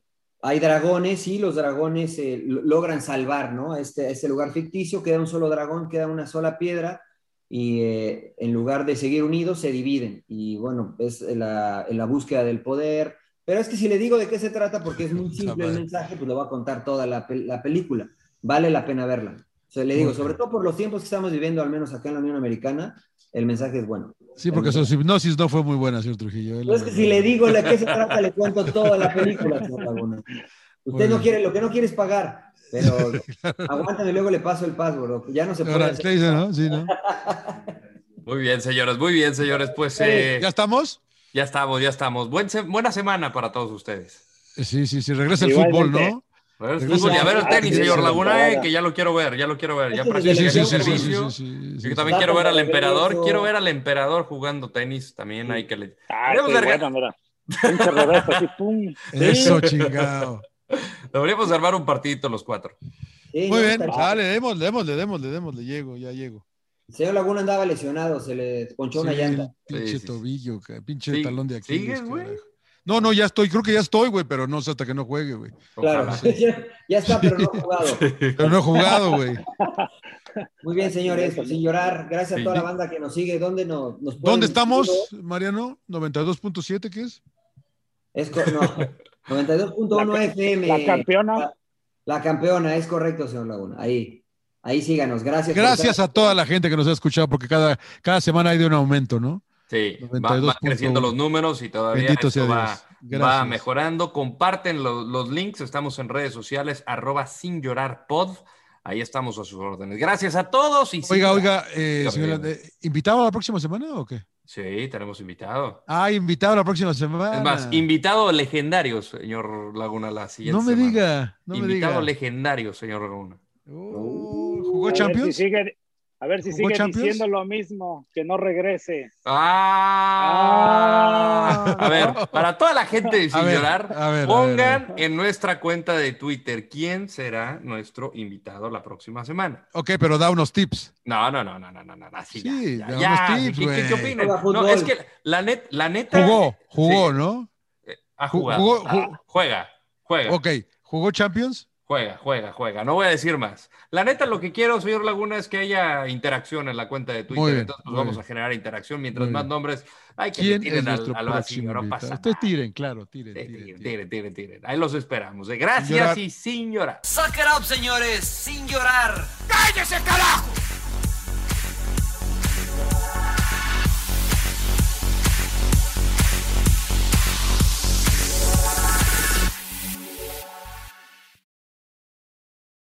Speaker 2: hay dragones y los dragones eh, logran salvar, ¿no? Este, este lugar ficticio, queda un solo dragón, queda una sola piedra y eh, en lugar de seguir unidos se dividen. Y bueno, es la, la, búsqueda del poder. Pero es que si le digo de qué se trata, porque es muy simple el mensaje, pues le voy a contar toda la, la película. Vale la pena verla. O sea, le digo, sobre todo por los tiempos que estamos viviendo, al menos acá en la Unión Americana, el mensaje es bueno.
Speaker 1: Sí, porque su hipnosis no fue muy buena, señor Trujillo.
Speaker 2: Pues es que si le digo de qué se trata, le cuento toda la película, señor Laguna. Usted no quiere, lo que no quiere es pagar. Pero aguántame, luego le paso el password. Ya no se puede. Hacer. ¿no? Sí, ¿no?
Speaker 3: Muy bien, señores, muy bien, señores. Pues. Eh,
Speaker 1: ¿Ya estamos?
Speaker 3: Ya estamos, ya estamos. buena semana para todos ustedes.
Speaker 1: Sí, sí, sí. Regresa el fútbol, ¿no?
Speaker 3: Fútbol y a ver el tenis, señor Laguna, eh, que ya lo quiero ver, ya lo quiero ver. Ya practiqué el servicio. Yo también quiero ver al emperador, quiero ver al emperador jugando tenis. También hay que le.
Speaker 4: Ah, bueno, mira.
Speaker 1: Eso, chingado.
Speaker 3: Deberíamos armar un partidito los cuatro.
Speaker 1: Muy bien, dale, démosle, démosle, démosle, démosle, llego, ya llego.
Speaker 2: El señor Laguna andaba lesionado, se le ponchó una llanta.
Speaker 1: Pinche tobillo, pinche talón de aquí. No, no, ya estoy, creo que ya estoy, güey, pero no sé hasta que no juegue, güey.
Speaker 2: Claro, ya, está, pero no he jugado.
Speaker 1: Pero no he jugado, güey.
Speaker 2: Muy bien, señores, sin llorar. Gracias a toda la banda que nos sigue. ¿Dónde nos, nos
Speaker 1: ¿Dónde estamos, Mariano? ¿92.7 qué es?
Speaker 2: Es no, 92.1 FM.
Speaker 4: La campeona.
Speaker 2: La, campeona, es correcto, señor Laguna. Ahí, ahí síganos. Gracias.
Speaker 1: Gracias a toda la gente que nos ha escuchado, porque cada, cada semana hay de un aumento, ¿no?
Speaker 3: Sí, van creciendo los números y todavía esto va, va, mejorando. Comparten los links, estamos en redes sociales, arroba sin llorar pod. Ahí estamos a sus órdenes. Gracias a todos. Y
Speaker 1: oiga, oiga, eh, señora, ¿invitado la próxima semana o qué?
Speaker 3: Sí, tenemos invitado.
Speaker 1: Ah, invitado la próxima semana.
Speaker 3: Es más, invitado legendario, señor Laguna, la siguiente
Speaker 1: No me diga, no
Speaker 3: invitado legendario, señor Laguna.
Speaker 1: Oh, ¿Jugó Champions?
Speaker 4: A ver si sigue diciendo lo mismo, que no regrese.
Speaker 3: Ah. ah. A ver, para toda la gente de Sin Llorar, pongan en nuestra cuenta de Twitter quién será nuestro invitado la próxima semana.
Speaker 1: Ok, pero da unos tips.
Speaker 3: No, no, no, no, no, no, no. Así sí, ya, da unos tips, ¿Qué, qué, opinan? No, es que la, net, la neta.
Speaker 1: Jugó, jugó, ¿no?
Speaker 3: Eh, ha jugado. Jugó, ah, juega, juega.
Speaker 1: Ok, ¿jugó Champions?
Speaker 3: Juega, juega, juega. No voy a decir más. La neta, lo que quiero, señor Laguna, es que haya interacción en la cuenta de Twitter. Entonces, pues vamos a generar interacción. Mientras más nombres, hay que
Speaker 1: ¿Quién tiren al, al vacío. No pasa Ustedes tiren, claro, tiren,
Speaker 3: tiren, tiren, tiren, tiren, Ahí los esperamos. Gracias y sin llorar.
Speaker 5: Suck it up, señores, sin llorar.
Speaker 6: ¡Cállese, carajo!